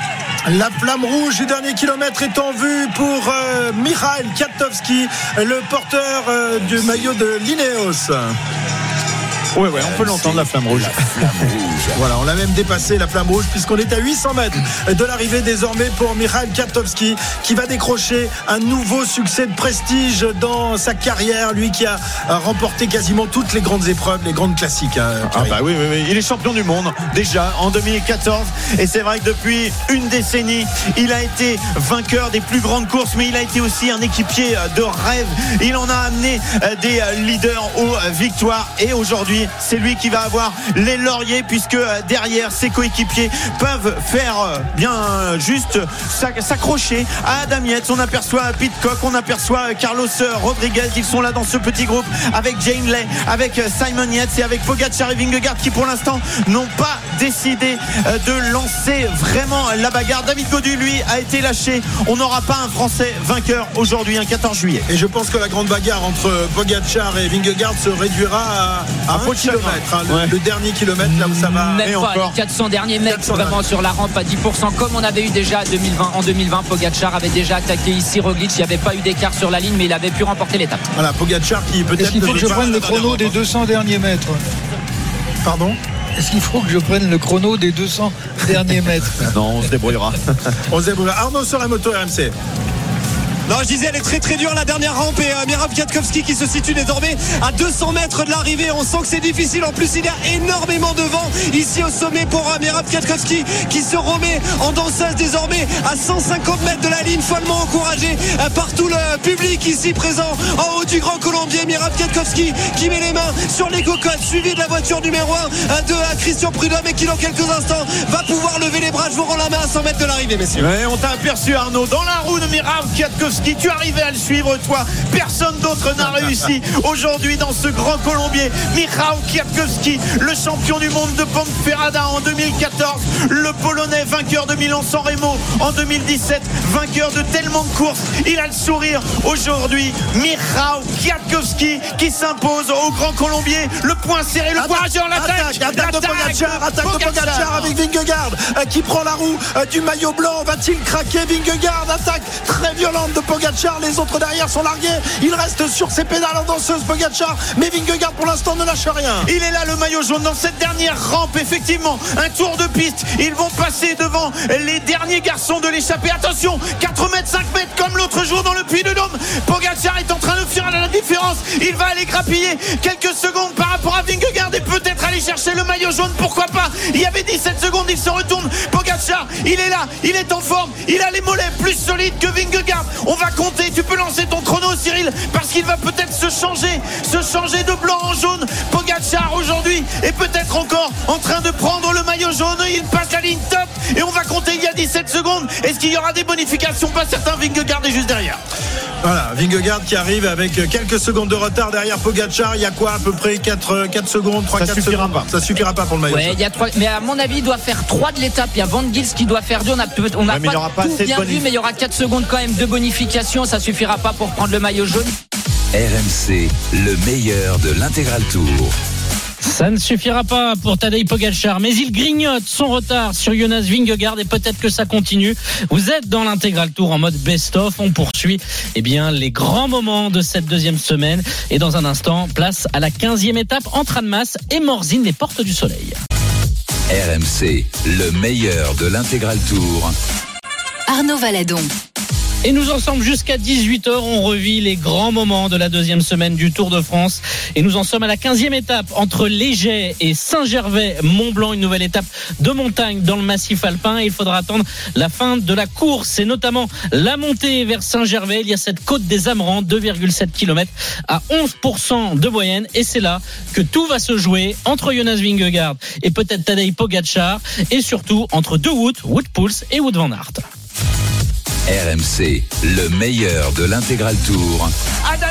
La flamme rouge du dernier kilomètre est en vue pour euh, Mikhail Kwiatkowski, le porteur euh, du maillot de l'Ineos. Ouais, ouais, on peut l'entendre la flamme rouge. [LAUGHS] Voilà, on l'a même dépassé la flamme rouge puisqu'on est à 800 mètres de l'arrivée désormais pour Mikhail Kwiatkowski qui va décrocher un nouveau succès de prestige dans sa carrière, lui qui a remporté quasiment toutes les grandes épreuves, les grandes classiques. hein, Ah bah oui, oui, oui, il est champion du monde déjà en 2014 et c'est vrai que depuis une décennie, il a été vainqueur des plus grandes courses, mais il a été aussi un équipier de rêve. Il en a amené euh, des euh, leaders aux euh, victoires et aujourd'hui, c'est lui qui va avoir les lauriers puisque euh, derrière ses coéquipiers peuvent faire euh, bien euh, juste s'ac- s'accrocher à Adam Yates. On aperçoit Pitcock, on aperçoit Carlos Rodriguez. Ils sont là dans ce petit groupe avec Jane Lay, avec Simon Yates et avec Pogacar et Vingegaard qui pour l'instant n'ont pas décidé de lancer vraiment la bagarre. David Godu, lui, a été lâché. On n'aura pas un Français vainqueur aujourd'hui, un 14 juillet. Et je pense que la grande bagarre entre Pogacar et Vingegaard se réduira à, à Un kilomètre. hein, le, Ouais. le dernier kilomètre, là où ça va. Même et pas, encore. les 400 derniers mètres 400 vraiment sur la rampe à 10% comme on avait eu déjà à 2020, en 2020 Pogacar avait déjà attaqué ici Roglic il n'y avait pas eu d'écart sur la ligne mais il avait pu remporter l'étape Voilà, Pogacar qui peut-être. Est-ce qu'il faut que je prenne le chrono des 200 derniers mètres Pardon? Est-ce qu'il faut que je prenne le chrono des 200 derniers mètres Non, on se débrouillera. On se débrouille. Arnaud sur la moto RMC. Non, je disais, elle est très très dure la dernière rampe et euh, Mirab qui se situe désormais à 200 mètres de l'arrivée. On sent que c'est difficile. En plus, il y a énormément de vent ici au sommet pour euh, Mirab qui se remet en danseuse désormais à 150 mètres de la ligne, follement encouragé euh, par tout le public ici présent en haut du Grand Colombier. Mirab Kwiatkowski qui met les mains sur les cocottes, suivi de la voiture numéro 1 de euh, Christian Prudhomme et qui dans quelques instants va pouvoir lever les bras. Je vous rends la main à 100 mètres de l'arrivée, messieurs. On t'a aperçu Arnaud dans la roue de Mirav Kwiatkowski. Tu arrivais à le suivre, toi. Personne d'autre n'a réussi [LAUGHS] aujourd'hui dans ce grand Colombier. Mirav Kwiatkowski, le champion du monde de Ponferrada en 2014, le Polonais vainqueur de Milan-San Remo en 2017, vainqueur de tellement de courses. Il a le sourire aujourd'hui. Mirav Kwiatkowski qui s'impose au grand Colombier. Le point serré, le point en l'attaque. Attaque, attaque de Pogacar, attaque de Pogacar avec Vingegaard euh, qui prend la roue euh, du maillot blanc. Va-t-il craquer Vingegaard? Attaque très violente de Pogacar. Les autres derrière sont largués. Il reste sur ses pédales en danseuse Pogacar. Mais Vingegaard pour l'instant ne lâche rien. Il est là le maillot jaune dans cette dernière rampe effectivement. Un tour de piste. Ils vont passer devant les derniers garçons de l'échappée. Attention 4 mètres 5 mètres comme l'autre jour dans le puits de Dôme. Pogacar est en train de faire la différence. Il va aller grappiller quelques secondes par rapport à Vingegaard et peut-être aller chercher le maillot jaune. Pourquoi pas? Il y avait 17 secondes il se retourne. Pogacar il est là il est en forme. Il a les mollets plus solides que Vingegaard va compter tu peux lancer ton chrono Cyril parce qu'il va peut-être se changer se changer de blanc en jaune. Pogacar aujourd'hui est peut-être encore en train de prendre le maillot jaune. Il passe la ligne top et on va compter il y a 17 secondes. Est-ce qu'il y aura des bonifications? Pas certain Vingegaard est juste derrière Voilà, Vingegaard qui arrive avec quelques secondes de retard derrière Pogacar. Il y a quoi à peu près 4, 4 secondes 3, Ça 4 suffira secondes pas. Ça suffira pas pour le maillot. Ouais, il y a trois, mais à mon avis, il doit faire 3 de l'étape. Il y a Van Gils qui doit faire 2. On a, on Ouais, y pas, aura pas tout bien vu, mais il y aura 4 secondes quand même de bonification. Ça suffira pas pour prendre le maillot jaune. RMC, le meilleur de l'intégral tour. Ça ne suffira pas pour Tadej Pogacar, mais il grignote son retard sur Jonas Vingegaard et peut-être que ça continue. Vous êtes dans l'intégral tour en mode best-of. On poursuit eh bien, les grands moments de cette deuxième semaine. Et dans un instant, place à la 15e étape entre Annemasse et Morzine, les portes du soleil. RMC, le meilleur de l'intégral tour. Arnaud Valadon. Et nous en sommes jusqu'à 18h. On revit les grands moments de la deuxième semaine du Tour de France. Et nous en sommes à la 15e étape entre Léger et Saint-Gervais-Mont-Blanc. Une nouvelle étape de montagne dans le massif alpin. Et il faudra attendre la fin de la course et notamment la montée vers Saint-Gervais. Il y a cette côte des Amerants, 2,7 km à 11% de moyenne. Et c'est là que tout va se jouer entre Jonas Vingegaard et peut-être Tadej Pogacar. Et surtout entre De Wood, Wood Pouls et Wood Van Aert. RMC, le meilleur de l'intégral tour. Adam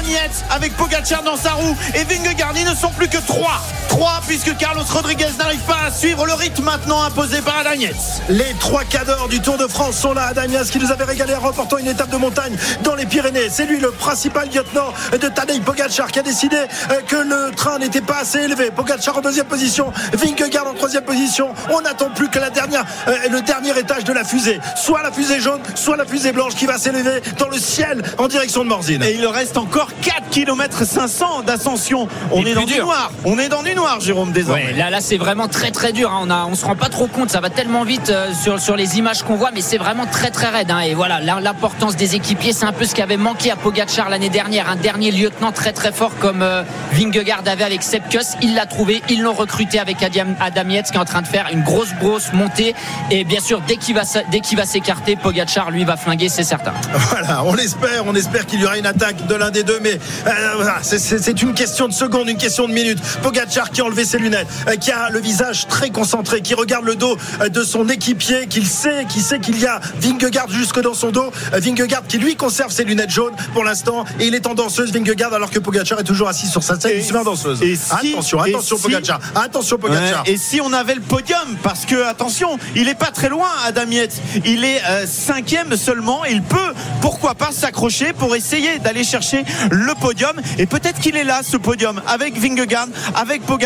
avec Pogacar dans sa roue et Vingegaard ils ne sont plus que 3 3 puisque Carlos Rodriguez n'arrive pas à suivre le rythme maintenant imposé par Adam Yates Les trois cadors du Tour de France sont là. Adamias qui nous avait régalé en remportant une étape de montagne dans les Pyrénées. C'est lui le principal lieutenant de Tadej Pogacar qui a décidé euh, que le train n'était pas assez élevé. Pogacar en deuxième position, Vingegaard en troisième position. On n'attend plus que la dernière, euh, le dernier étage de la fusée. Soit la fusée jaune, soit la fusée blanche qui va s'élever dans le ciel en direction de Morzine. et il reste encore 4 km 500 d'ascension on est dans du noir on est dans du noir Jérôme désormais Ouais, là, là, c'est vraiment très très dur. hein. On a, on se rend pas trop compte. Ça va tellement vite euh, sur sur les images qu'on voit, mais c'est vraiment très très raide. hein. Et voilà, là, l'importance des équipiers, c'est un peu ce qui avait manqué à Pogacar l'année dernière. Un dernier lieutenant très très fort comme euh, Vingegaard avait avec Sepkus. Il l'a trouvé. Ils l'ont recruté avec Adam, Adam Yates qui est en train de faire une grosse grosse montée. Et bien sûr, dès qu'il va dès s'écarter, Pogacar lui va flinguer, c'est certain. [LAUGHS] Voilà, on espère, on espère qu'il y aura une attaque de l'un des deux, mais euh, voilà, c'est une question de seconde, une question de minute. Pogacar qui a enlevé ses lunettes, euh, qui a le visage très concentré, qui regarde le dos euh, de son équipier, qu'il sait, qui sait qu'il y a Vingegaard jusque dans son dos. Euh, Vingegaard qui lui conserve ses lunettes jaunes pour l'instant, et il est en danseuse Vingegaard alors que Pogacar est toujours assis sur sa scène, il se met en danseuse. et si- attention, et attention si- Pogacar, attention Pogacar. Ouais, et si on avait le podium Parce que, attention, il est pas très loin, Adam Yates. Il est euh, cinquième seulement. Il peut, pourquoi pas, s'accrocher pour essayer d'aller chercher le podium. Et peut-être qu'il est là, ce podium, avec Vingegaard, avec Pogacar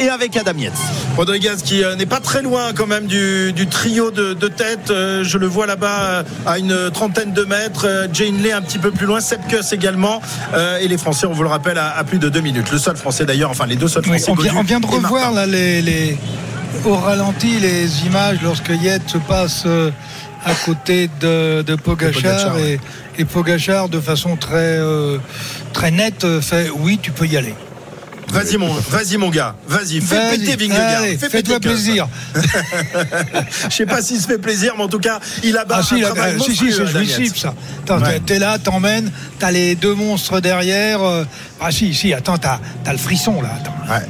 et avec Adam Yates. Rodriguez qui euh, n'est pas très loin quand même du, du trio de, de tête. Euh, je le vois là-bas euh, à une trentaine de mètres. Jane Lay un petit peu plus loin. Sepkus également. Et les Français, on vous le rappelle, à, à plus de deux minutes. Le seul Français d'ailleurs, enfin les deux seuls Oui, Français. on, vient, on vient de revoir là les, les- au ralenti les images lorsque se passe à côté de, de Pogachar, Pogacar, et, et Pogachar de façon très, euh, très nette fait oui, tu peux y aller. Vas-y mon, vas-y mon gars, vas-y, fais Vas-y, péter Vingegaard. allez, Fais Fais-toi péter plaisir. [LAUGHS] Je sais pas s'il se fait plaisir, mais en tout cas, il a Ah si, un travail euh, si, si, c'est jouissif ça. Attends, Ouais. t'es- là, t'emmènes, t'as les deux monstres derrière. euh, Ah si, si, attends, t'as le frisson là. Attends. Ouais.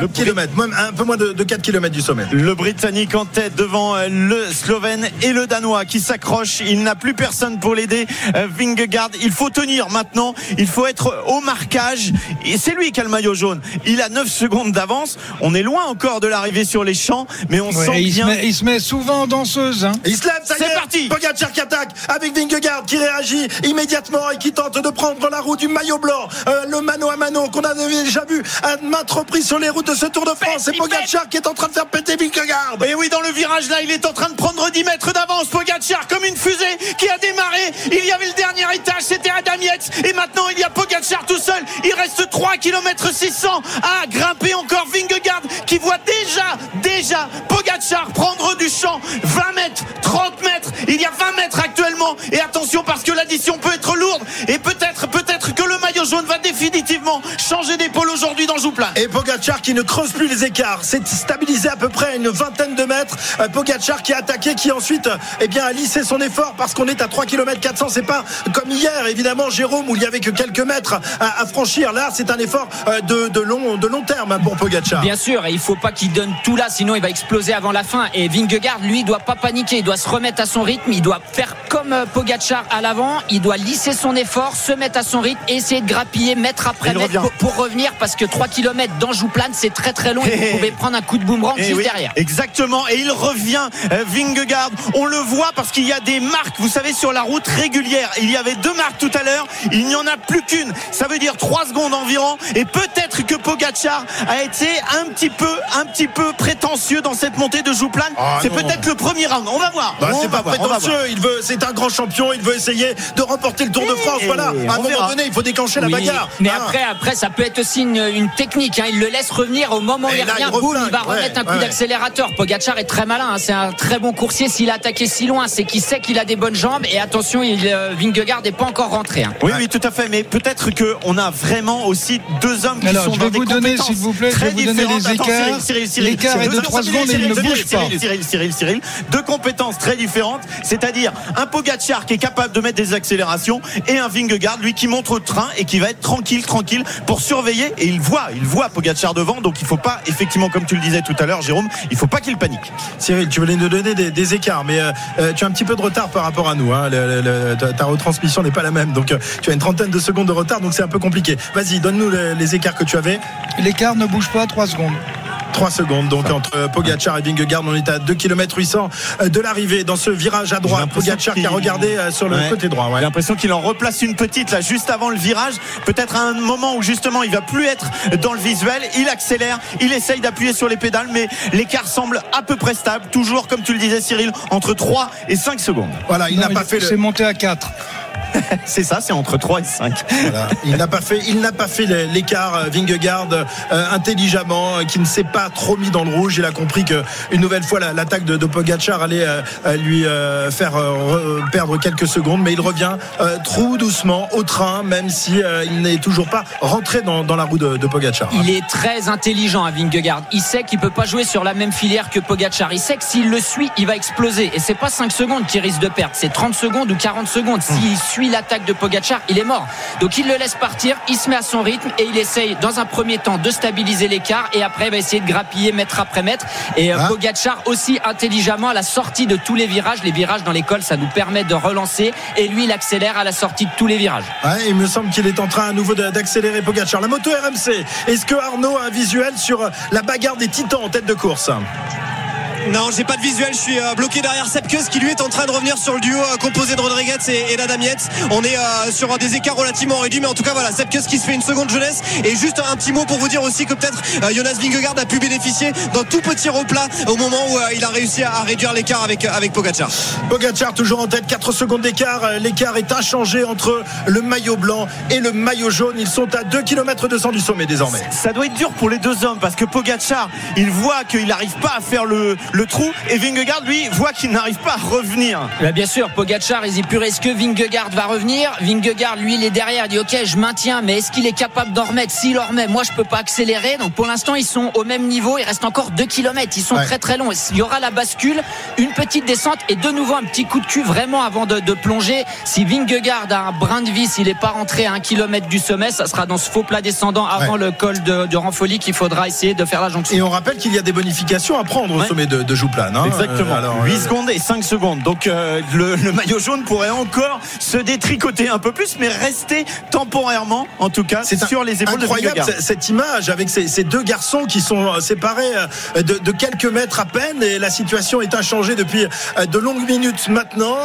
4 km, même un peu moins de, de 4 km du sommet. Le Britannique en tête devant euh, le Slovène et le Danois qui s'accrochent. Il n'a plus personne pour l'aider. Euh, Vingegaard, il faut tenir maintenant. Il faut être au marquage. Et c'est lui qui a le maillot jaune. Il a 9 secondes d'avance. On est loin encore de l'arrivée sur les champs, mais on Ouais, sent il, se bien. met, il se met souvent en danseuse. Hein. Il se lève, ça y C'est est. parti. Pogacar qui attaque avec Vingegaard qui réagit immédiatement et qui tente de prendre la roue du maillot blanc. Euh, le mano à mano qu'on a déjà vu à maintes reprises sur les routes de ce Tour de France. C'est Pogacar qui est en train de faire péter Vingegaard. Et oui, dans le virage là, il est en train de prendre 10 mètres d'avance. Pogacar comme une fusée qui a démarré. Il y avait le dernier étage, c'était Adam Yates. Et maintenant, il y a Pogacar tout seul. Il reste 3 km 600 à grimper encore Vingegaard qui voit déjà, déjà Pogacar prendre du champ. 20 mètres, 30 mètres. Il y a 20 mètres actuellement. Et attention parce que l'addition peut être lourde. Et peut-être, jaune va définitivement changer d'épaule aujourd'hui dans. Et Pogacar qui ne creuse plus les écarts, s'est stabilisé à peu près à une vingtaine de mètres. Euh, Pogacar qui a attaqué, qui ensuite eh bien, a lissé son effort parce qu'on est à 3 km 400. C'est pas comme hier, évidemment, Jérôme, où il y avait que quelques mètres à, à franchir. Là, c'est un effort euh, de, de long, de long terme pour Pogacar. Bien sûr, et il faut pas qu'il donne tout là, sinon il va exploser avant la fin. Et Vingegaard, lui, doit pas paniquer, il doit se remettre à son rythme, il doit faire comme euh, Pogacar à l'avant, il doit lisser son effort, se mettre à son rythme, et essayer de grappiller mètre après mètre pour, pour revenir, parce que 3 km dans Jouplan, c'est très très long, et Eh, vous [LAUGHS] pouvez prendre un coup de boomerang Eh juste oui, derrière. Exactement. Et il revient, euh, Vingegaard. On le voit parce qu'il y a des marques, vous savez, sur la route régulière. Il y avait deux marques tout à l'heure. Il n'y en a plus qu'une. Ça veut dire trois secondes environ. Et peut-être que Pogacar a été un petit peu, un petit peu prétentieux dans cette montée de Jouplan. Ah, c'est peut-être le premier round. On va voir. Bah, c'est pas voir, prétentieux, il veut, c'est un grand champion, il veut essayer de remporter le Tour de France. Eh, Voilà, à un moment verra. donné, il faut déclencher la Oui, bagarre. mais Hein. après, après, ça peut être aussi une, une technique. hein. Il le laisse revenir au moment où il revient. il boum, il va remettre un coup ouais. d'accélérateur. Pogacar est très malin. hein. C'est un très bon coursier. S'il a attaqué si loin, c'est qu'il sait qu'il a des bonnes jambes. Et attention, il, euh, Vingegaard n'est pas encore rentré. hein. Oui, oui, tout à fait. Mais peut-être qu'on a vraiment aussi deux hommes qui Alors, sont je dans vais des vous donner, s'il vous plaît, je très vais vous donner les écarts. L'écart est de Cyril, secondes et il Cyril, ne Cyril, bouge pas. Cyril, Cyril, Cyril, Cyril, deux compétences très différentes. C'est-à-dire un Pogacar qui est capable de mettre des accélérations et un Vingegaard, lui, qui montre au train et qui va être tranquille, tranquille pour surveiller. Et il voit, il voit Pogacar devant. Donc il faut pas, effectivement, comme tu le disais tout à l'heure, Jérôme, il faut pas qu'il panique. Cyril, tu voulais nous donner des, des écarts, mais euh, euh, tu as un petit peu de retard par rapport à nous. Hein. Le- le- le- ta, ta retransmission n'est pas la même, donc euh, tu as une trentaine de secondes de retard, donc c'est un peu compliqué. Vas-y, donne-nous les, les écarts que tu avais. L'écart ne bouge pas 3 secondes. 3 secondes donc entre Pogacar et Vingegaard on est à 2 km 800 euh, de l'arrivée dans ce virage à droite Pogacar qui a regardé euh, sur le Ouais. côté droit ouais. J'ai l'impression qu'il en replace une petite là juste avant le virage. Peut-être à un moment où justement il va plus être dans le visuel. Il accélère, il essaye d'appuyer sur les pédales, mais l'écart semble à peu près stable. Toujours comme tu le disais Cyril, entre 3 et 5 secondes. voilà il n'a pas fait le C'est monté à 4. [LAUGHS] C'est ça, c'est entre 3 et 5. Voilà. Il n'a pas fait, il n'a pas fait l'écart euh, Vingegaard euh, intelligemment, euh, qui ne s'est pas trop mis dans le rouge. Il a compris que une nouvelle fois la- l'attaque de, de Pogacar allait euh, lui euh, faire euh, re- perdre quelques secondes, mais il revient euh, trop doucement au train, même si euh, il n'est toujours pas rentré dans, dans la roue de, de Pogacar. Il est très intelligent à Vingegaard. Il sait qu'il peut pas jouer sur la même filière que Pogacar. Il sait que s'il le suit, il va exploser. Et c'est pas 5 secondes qu'il risque de perdre. C'est 30 secondes ou 40 secondes. S'il suit l'attaque de Pogacar, il est mort. Donc il le laisse partir, il se met à son rythme et il essaye dans un premier temps de stabiliser l'écart et après il va essayer de grappiller mètre après mètre. Et Ah. Pogacar aussi intelligemment à la sortie de tous les virages. Les virages dans l'école, ça nous permet de relancer. Et lui, il accélère à la sortie de tous les virages. Ouais, il me semble qu'il est en train à nouveau d'accélérer Pogacar. La moto RMC. Est-ce que Arnaud a un visuel sur euh, la bagarre des titans en tête de course? Non, j'ai pas de visuel. Je suis euh, bloqué derrière Sepkus qui lui est en train de revenir sur le duo euh, composé de Rodriguez et, et d'Adam Yates. On est euh, sur des écarts relativement réduits, mais en tout cas voilà, Sepkus qui se fait une seconde jeunesse. Et juste un petit mot pour vous dire aussi que peut-être Jonas Vingegaard a pu bénéficier d'un tout petit replat au moment où il a réussi à, réduire l'écart avec avec Pogacar. Pogacar toujours en tête, 4 secondes d'écart. L'écart est inchangé entre le maillot blanc et le maillot jaune. Ils sont à 2 km 200 du sommet désormais. Ça doit être dur pour les deux hommes parce que Pogacar, il voit qu'il n'arrive pas à faire le, le trou et Vingegaard lui voit qu'il n'arrive pas à revenir. Bah, bien sûr, Pogachar, il dit purée, est-ce que Vingegaard va revenir Vingegaard, lui, il est derrière, il dit ok, je maintiens, mais est-ce qu'il est capable d'en remettre S'il en remet, moi, je peux pas accélérer. Donc pour l'instant, ils sont au même niveau. Il reste encore 2 km. Ils sont Ouais. très très longs. Il y aura la bascule, une petite descente et de nouveau un petit coup de cul vraiment avant de, de plonger. Si Vingegaard a un brin de vis, il n'est pas rentré à un kilomètre du sommet, ça sera dans ce faux plat descendant avant Ouais. le col de, de Ranfoli qu'il faudra essayer de faire la jonction. Et on rappelle qu'il y a des bonifications à prendre au Ouais. sommet de, de Jouplane. hein. Exactement. Euh, alors, 8 euh, secondes et 5 secondes. Donc euh, le, le maillot jaune pourrait encore se détricoter un peu plus, mais rester temporairement, en tout cas, C'est sur les épaules de incroyable cette image avec ces, ces deux garçons qui sont euh, séparés euh, de, de quelques mètres à peine et la situation est inchangée depuis de longues minutes maintenant.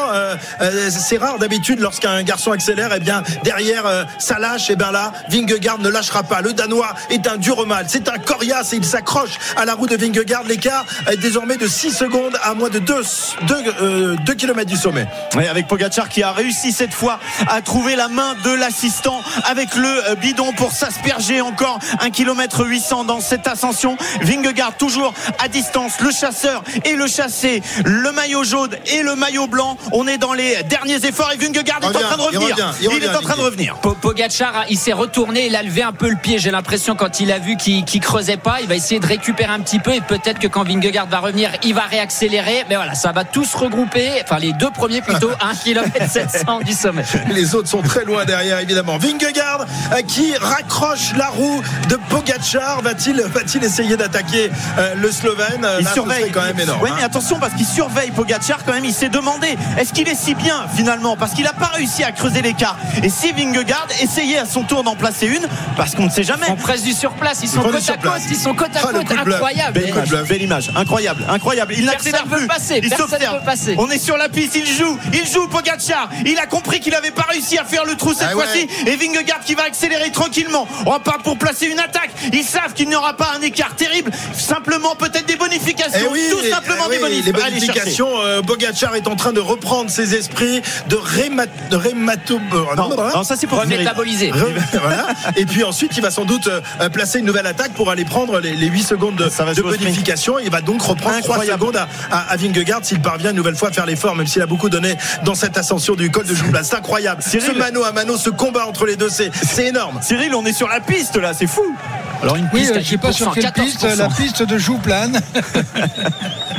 C'est rare d'habitude lorsqu'un garçon accélère, et bien derrière ça lâche. Et bien là, Vingegaard ne lâchera pas. Le Danois est un dur mal, c'est un coriace et il s'accroche à la roue de Vingegaard. L'écart est désormais de 6 secondes à moins de 2 km du sommet. Ouais, avec Pogachar qui a réussi cette fois à trouver la main de l'assistant avec le euh, bidon pour s'asperger encore 1 km 800 dans cette ascension. Vingegaard toujours à distance, le chasseur et le chassé, le maillot jaune et le maillot blanc. On est dans les derniers efforts et Vingegaard est en train de il revenir. revient, il revient, est en train de revenir. Po- Pogacar, il s'est retourné, il a levé un peu le pied. J'ai l'impression quand il a vu qu'il qu'il creusait pas, il va essayer de récupérer un petit peu et peut-être que quand Vingegaard va revenir, il va réaccélérer. Mais voilà, ça va tous regrouper, enfin les deux premiers plutôt, 1 km 700 du sommet. Les autres sont très loin derrière, évidemment. Vingegaard euh, qui raccroche la roue de Pogacar. Va-t-il va-t-il essayer d'attaquer euh, le Slovène? Euh, Il Là, surveille quand même énorme. Ouais, hein. mais attention parce qu'il surveille Pogacar quand même. Il s'est demandé est-ce qu'il est si bien finalement? Parce qu'il n'a pas réussi à creuser l'écart. Et si Vingegaard essayait à son tour d'en placer une, parce qu'on ne sait jamais. On presse du surplace, ils sont côte à surplace. côte, ils sont côte à Ah, côte, incroyable. Belle image, belle image, incroyable, incroyable. Il n'accélère plus. passer, il personne s'observe. On est sur la piste, il joue, il joue Pogacar. Il a compris qu'il n'avait pas réussi à faire le trou cette Ah ouais. fois-ci. Et Vingegaard qui va accélérer tranquillement. On repart pour placer une attaque. Ils savent qu'il n'y aura pas un écart terrible. Simplement peut-être des bonifications. Eh oui, Tout simplement eh des oui, bonif- les bonifications. euh, Pogacar est en train de reprendre ses esprits de réma- de rémato. euh, Non, non, hein. non, ça c'est pour [LAUGHS] voilà. Et puis ensuite, il va sans doute euh, placer une nouvelle attaque pour aller prendre les, les 8 secondes de, Ça va de bonification. Il va donc reprendre 3 Incroyable. secondes à, à, à Vingegaard s'il parvient une nouvelle fois à faire l'effort, même s'il a beaucoup donné dans cette ascension du col de Joublas. C'est incroyable. Cyril. Ce mano à mano, ce combat entre les deux, c'est c'est énorme. Cyril, on est sur la piste là, c'est fou. Alors une Oui, piste euh, à je sais pas sur 10%, quelle piste, 14%. la piste de Jouplane. [LAUGHS]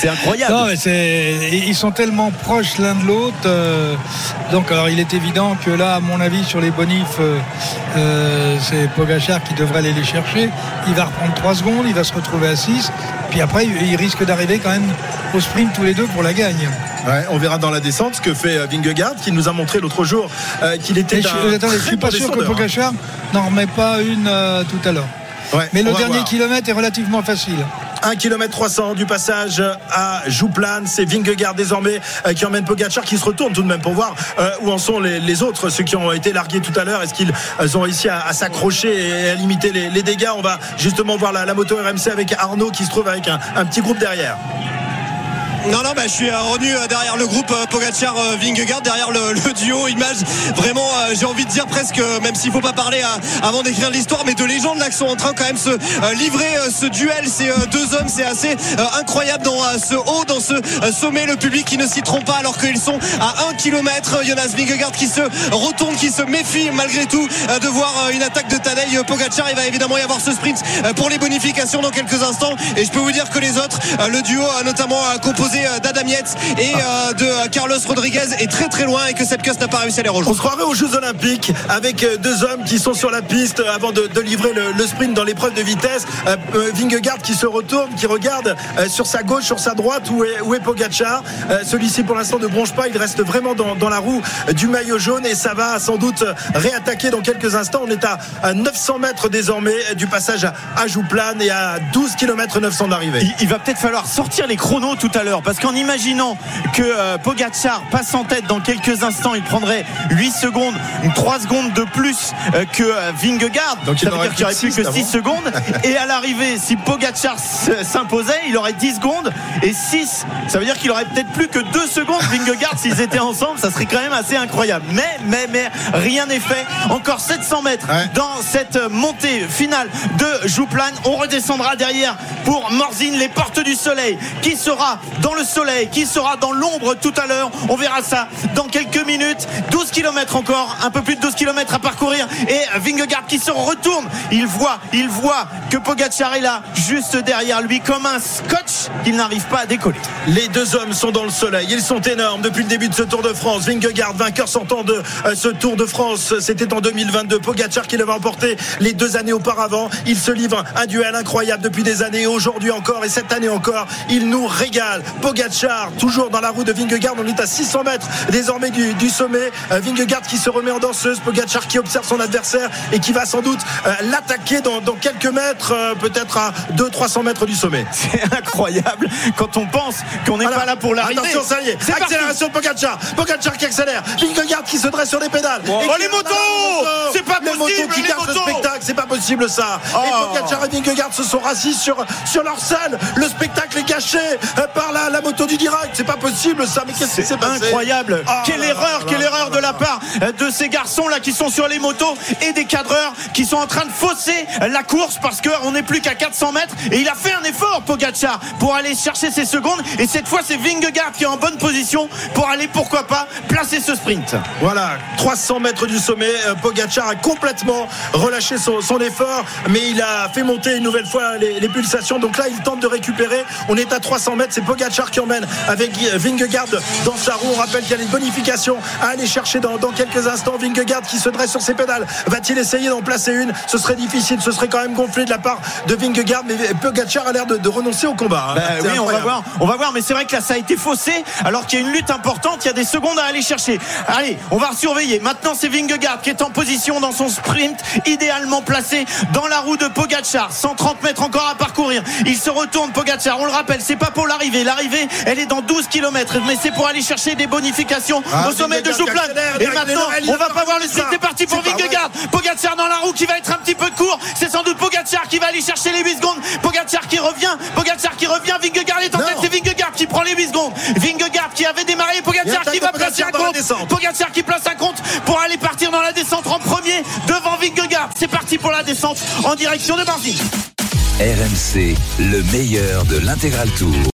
C'est incroyable. Non, mais ils sont tellement proches l'un de l'autre. euh, donc, alors, il est évident que là, à mon avis, sur les bonifs, euh, euh, c'est Pogachar qui devrait aller les chercher. Il va reprendre 3 secondes, il va se retrouver à 6. Puis après, il risque d'arriver quand même au sprint tous les deux pour la gagne. Ouais, on verra dans la descente ce que fait Vingegaard, qui nous a montré l'autre jour euh, qu'il était je, un attendez, je très suis pas sûr que hein. Pogachar n'en remet pas une euh, tout à l'heure. Ouais, Mais le dernier voir. kilomètre est relativement facile. 1 km 300 du passage à Jouplane. C'est Vingegaard désormais euh, qui emmène Pogacar qui se retourne tout de même pour voir euh, où en sont les, autres, ceux qui ont été largués tout à l'heure. Est-ce qu'ils euh, ont réussi à, s'accrocher et à limiter les, dégâts? On va justement voir la, moto RMC avec Arnaud qui se trouve avec un petit groupe derrière. Non, non, bah, je suis euh, revenu euh, derrière le groupe euh, Pogacar Vingegaard, derrière le, duo image. Vraiment, j'ai envie de dire presque, même s'il faut pas parler avant d'écrire l'histoire, mais de légendes là qui sont en train quand même se livrer ce duel. Ces deux hommes, c'est assez incroyable dans ce haut, dans ce sommet. Le public qui ne s'y trompe pas alors qu'ils sont à 1 km. Jonas Vingegaard qui se retourne, qui se méfie malgré tout de voir une attaque de Tadej Pogacar. Il va évidemment y avoir ce sprint pour les bonifications dans quelques instants. Et je peux vous dire que les autres, le duo euh, notamment composé euh, d'Adam Yates et euh, de euh, Carlos Rodriguez est très très loin et que cette course n'a pas réussi à les On rejoindre. se croirait aux Jeux Olympiques avec deux hommes qui sont sur la piste avant de, de livrer le, le sprint dans l'épreuve de vitesse. Vingegaard qui se retourne, qui regarde sur sa gauche, sur sa droite où est, où est Pogacar? Euh, Celui-ci pour l'instant ne bronche pas, il reste vraiment dans, dans la roue du maillot jaune et ça va sans doute réattaquer dans quelques instants. On est à, à 900 mètres désormais du passage à, à Jouplane et à 12 km 900 d'arrivée. Il, il va peut-être falloir sortir les chronos tout à l'heure parce qu'en imaginant que euh, Pogacar passe en tête dans quelques instants, il prendrait 8 secondes, 3 secondes de plus euh, que euh, Vingegaard. Donc il ça veut dire qu'il n'y aurait plus que que six 6 secondes. [LAUGHS] Et à l'arrivée, si Pogacar s'imposait, il aurait 10 secondes et 6. Ça veut dire qu'il aurait peut-être plus que 2 secondes Vingegaard s'ils étaient ensemble. Ça serait quand même assez incroyable. Mais, mais, mais, rien n'est fait. Encore 700 mètres Ouais. dans cette montée finale de Jouplane. On redescendra derrière pour Morzine, les portes du soleil. Qui sera dans le soleil Qui sera dans l'ombre tout à l'heure On verra ça dans quelques minutes. 12 km encore, un peu plus de 12 km à parcourir. Et Vingegaard qui se retourne. Il voit, il voit que Pogacar est là, juste derrière lui, comme un scotch qu'il n'arrive pas à décoller. Les deux hommes sont dans le soleil. Ils sont énormes depuis le début de ce Tour de France. Vingegaard, vainqueur sortant de euh, ce Tour de France, c'était en 2022. Pogacar qui l'avait emporté les deux années auparavant. Il se livre un duel incroyable depuis des années. Aujourd'hui encore et cette année encore, il nous régale. Pogacar, toujours dans la roue de Vingegaard. On est à 600 mètres désormais du, du sommet. Euh, Vingegaard qui se remet en danseuse. Pogacar qui observe son adversaire et qui va sans doute euh, l'attaquer dans, dans, quelques mètres, euh, peut-être à 200-300 mètres du sommet. [LAUGHS] C'est incroyable quand on pense qu'on n'est pas là pour l'arrivée. Attention, ça y est. Parti. Accélération de Pogacar. Pogacar qui accélère. Vingegaard qui se dresse sur les pédales. Oh, Et oh, les motos. C'est pas Les possible, motos qui les gardent le spectacle. C'est pas possible ça. Oh. Et Pogacar et Vingegaard se sont rassis sur, sur leur selle. Le spectacle est gâché euh, par la, la moto du direct. C'est pas possible ça. Mais qu'est-ce qui s'est passé? Incroyable. Oh quelle là erreur, là quelle part de ces garçons là qui sont sur les motos et des cadreurs qui sont en train de fausser la course parce qu'on n'est plus qu'à 400 mètres et il a fait un effort Pogacar pour aller chercher ses secondes et cette fois c'est Vingegaard qui est en bonne position pour aller pourquoi pas placer ce sprint. Voilà, 300 mètres du sommet. euh, Pogacar a complètement relâché son, effort, mais il a fait monter une nouvelle fois les, pulsations. Donc là, il tente de récupérer. On est à 300 mètres. C'est Pogacar qui emmène avec Vingegaard dans sa roue. On rappelle qu'il y a les bonifications à aller chercher dans, dans quelques instants. Vingegaard qui se dresse sur ses pédales. Va-t-il essayer d'en placer une? Ce serait difficile. Ce serait quand même gonflé de la part de Vingegaard. Mais Pogacar a l'air de, de renoncer au combat. hein. Bah oui, on va voir, on va voir, mais c'est vrai que là ça a été faussé, alors qu'il y a une lutte importante, il y a des secondes à aller chercher. Allez, on va surveiller. Maintenant, c'est Vingegaard qui est en position dans son sprint, idéalement placé dans la roue de Pogacar. 130 mètres encore à parcourir. Il se retourne, Pogacar. On le rappelle, c'est pas pour l'arrivée. L'arrivée, elle est dans 12 km, mais c'est pour aller chercher des bonifications Ah, au sommet de Vingegaard Jouplan. Et maintenant, on va pas voir le ça. C'est parti pour Vingegaard. Pogacar dans la roue qui va être un petit peu court. C'est sans doute Pogacar qui va aller chercher les 8 secondes. Pogacar qui revient. Pogacar qui revient. Vingegaard est en tête. C'est Vingegaard qui prend les 8 secondes. Vingegaard qui avait démarré. Pogacar qui va placer un compte. Pogacar qui place un compte pour aller partir dans la descente en premier devant Vingegaard. C'est parti pour la descente en direction de Marzi. RMC, le meilleur de l'intégral tour.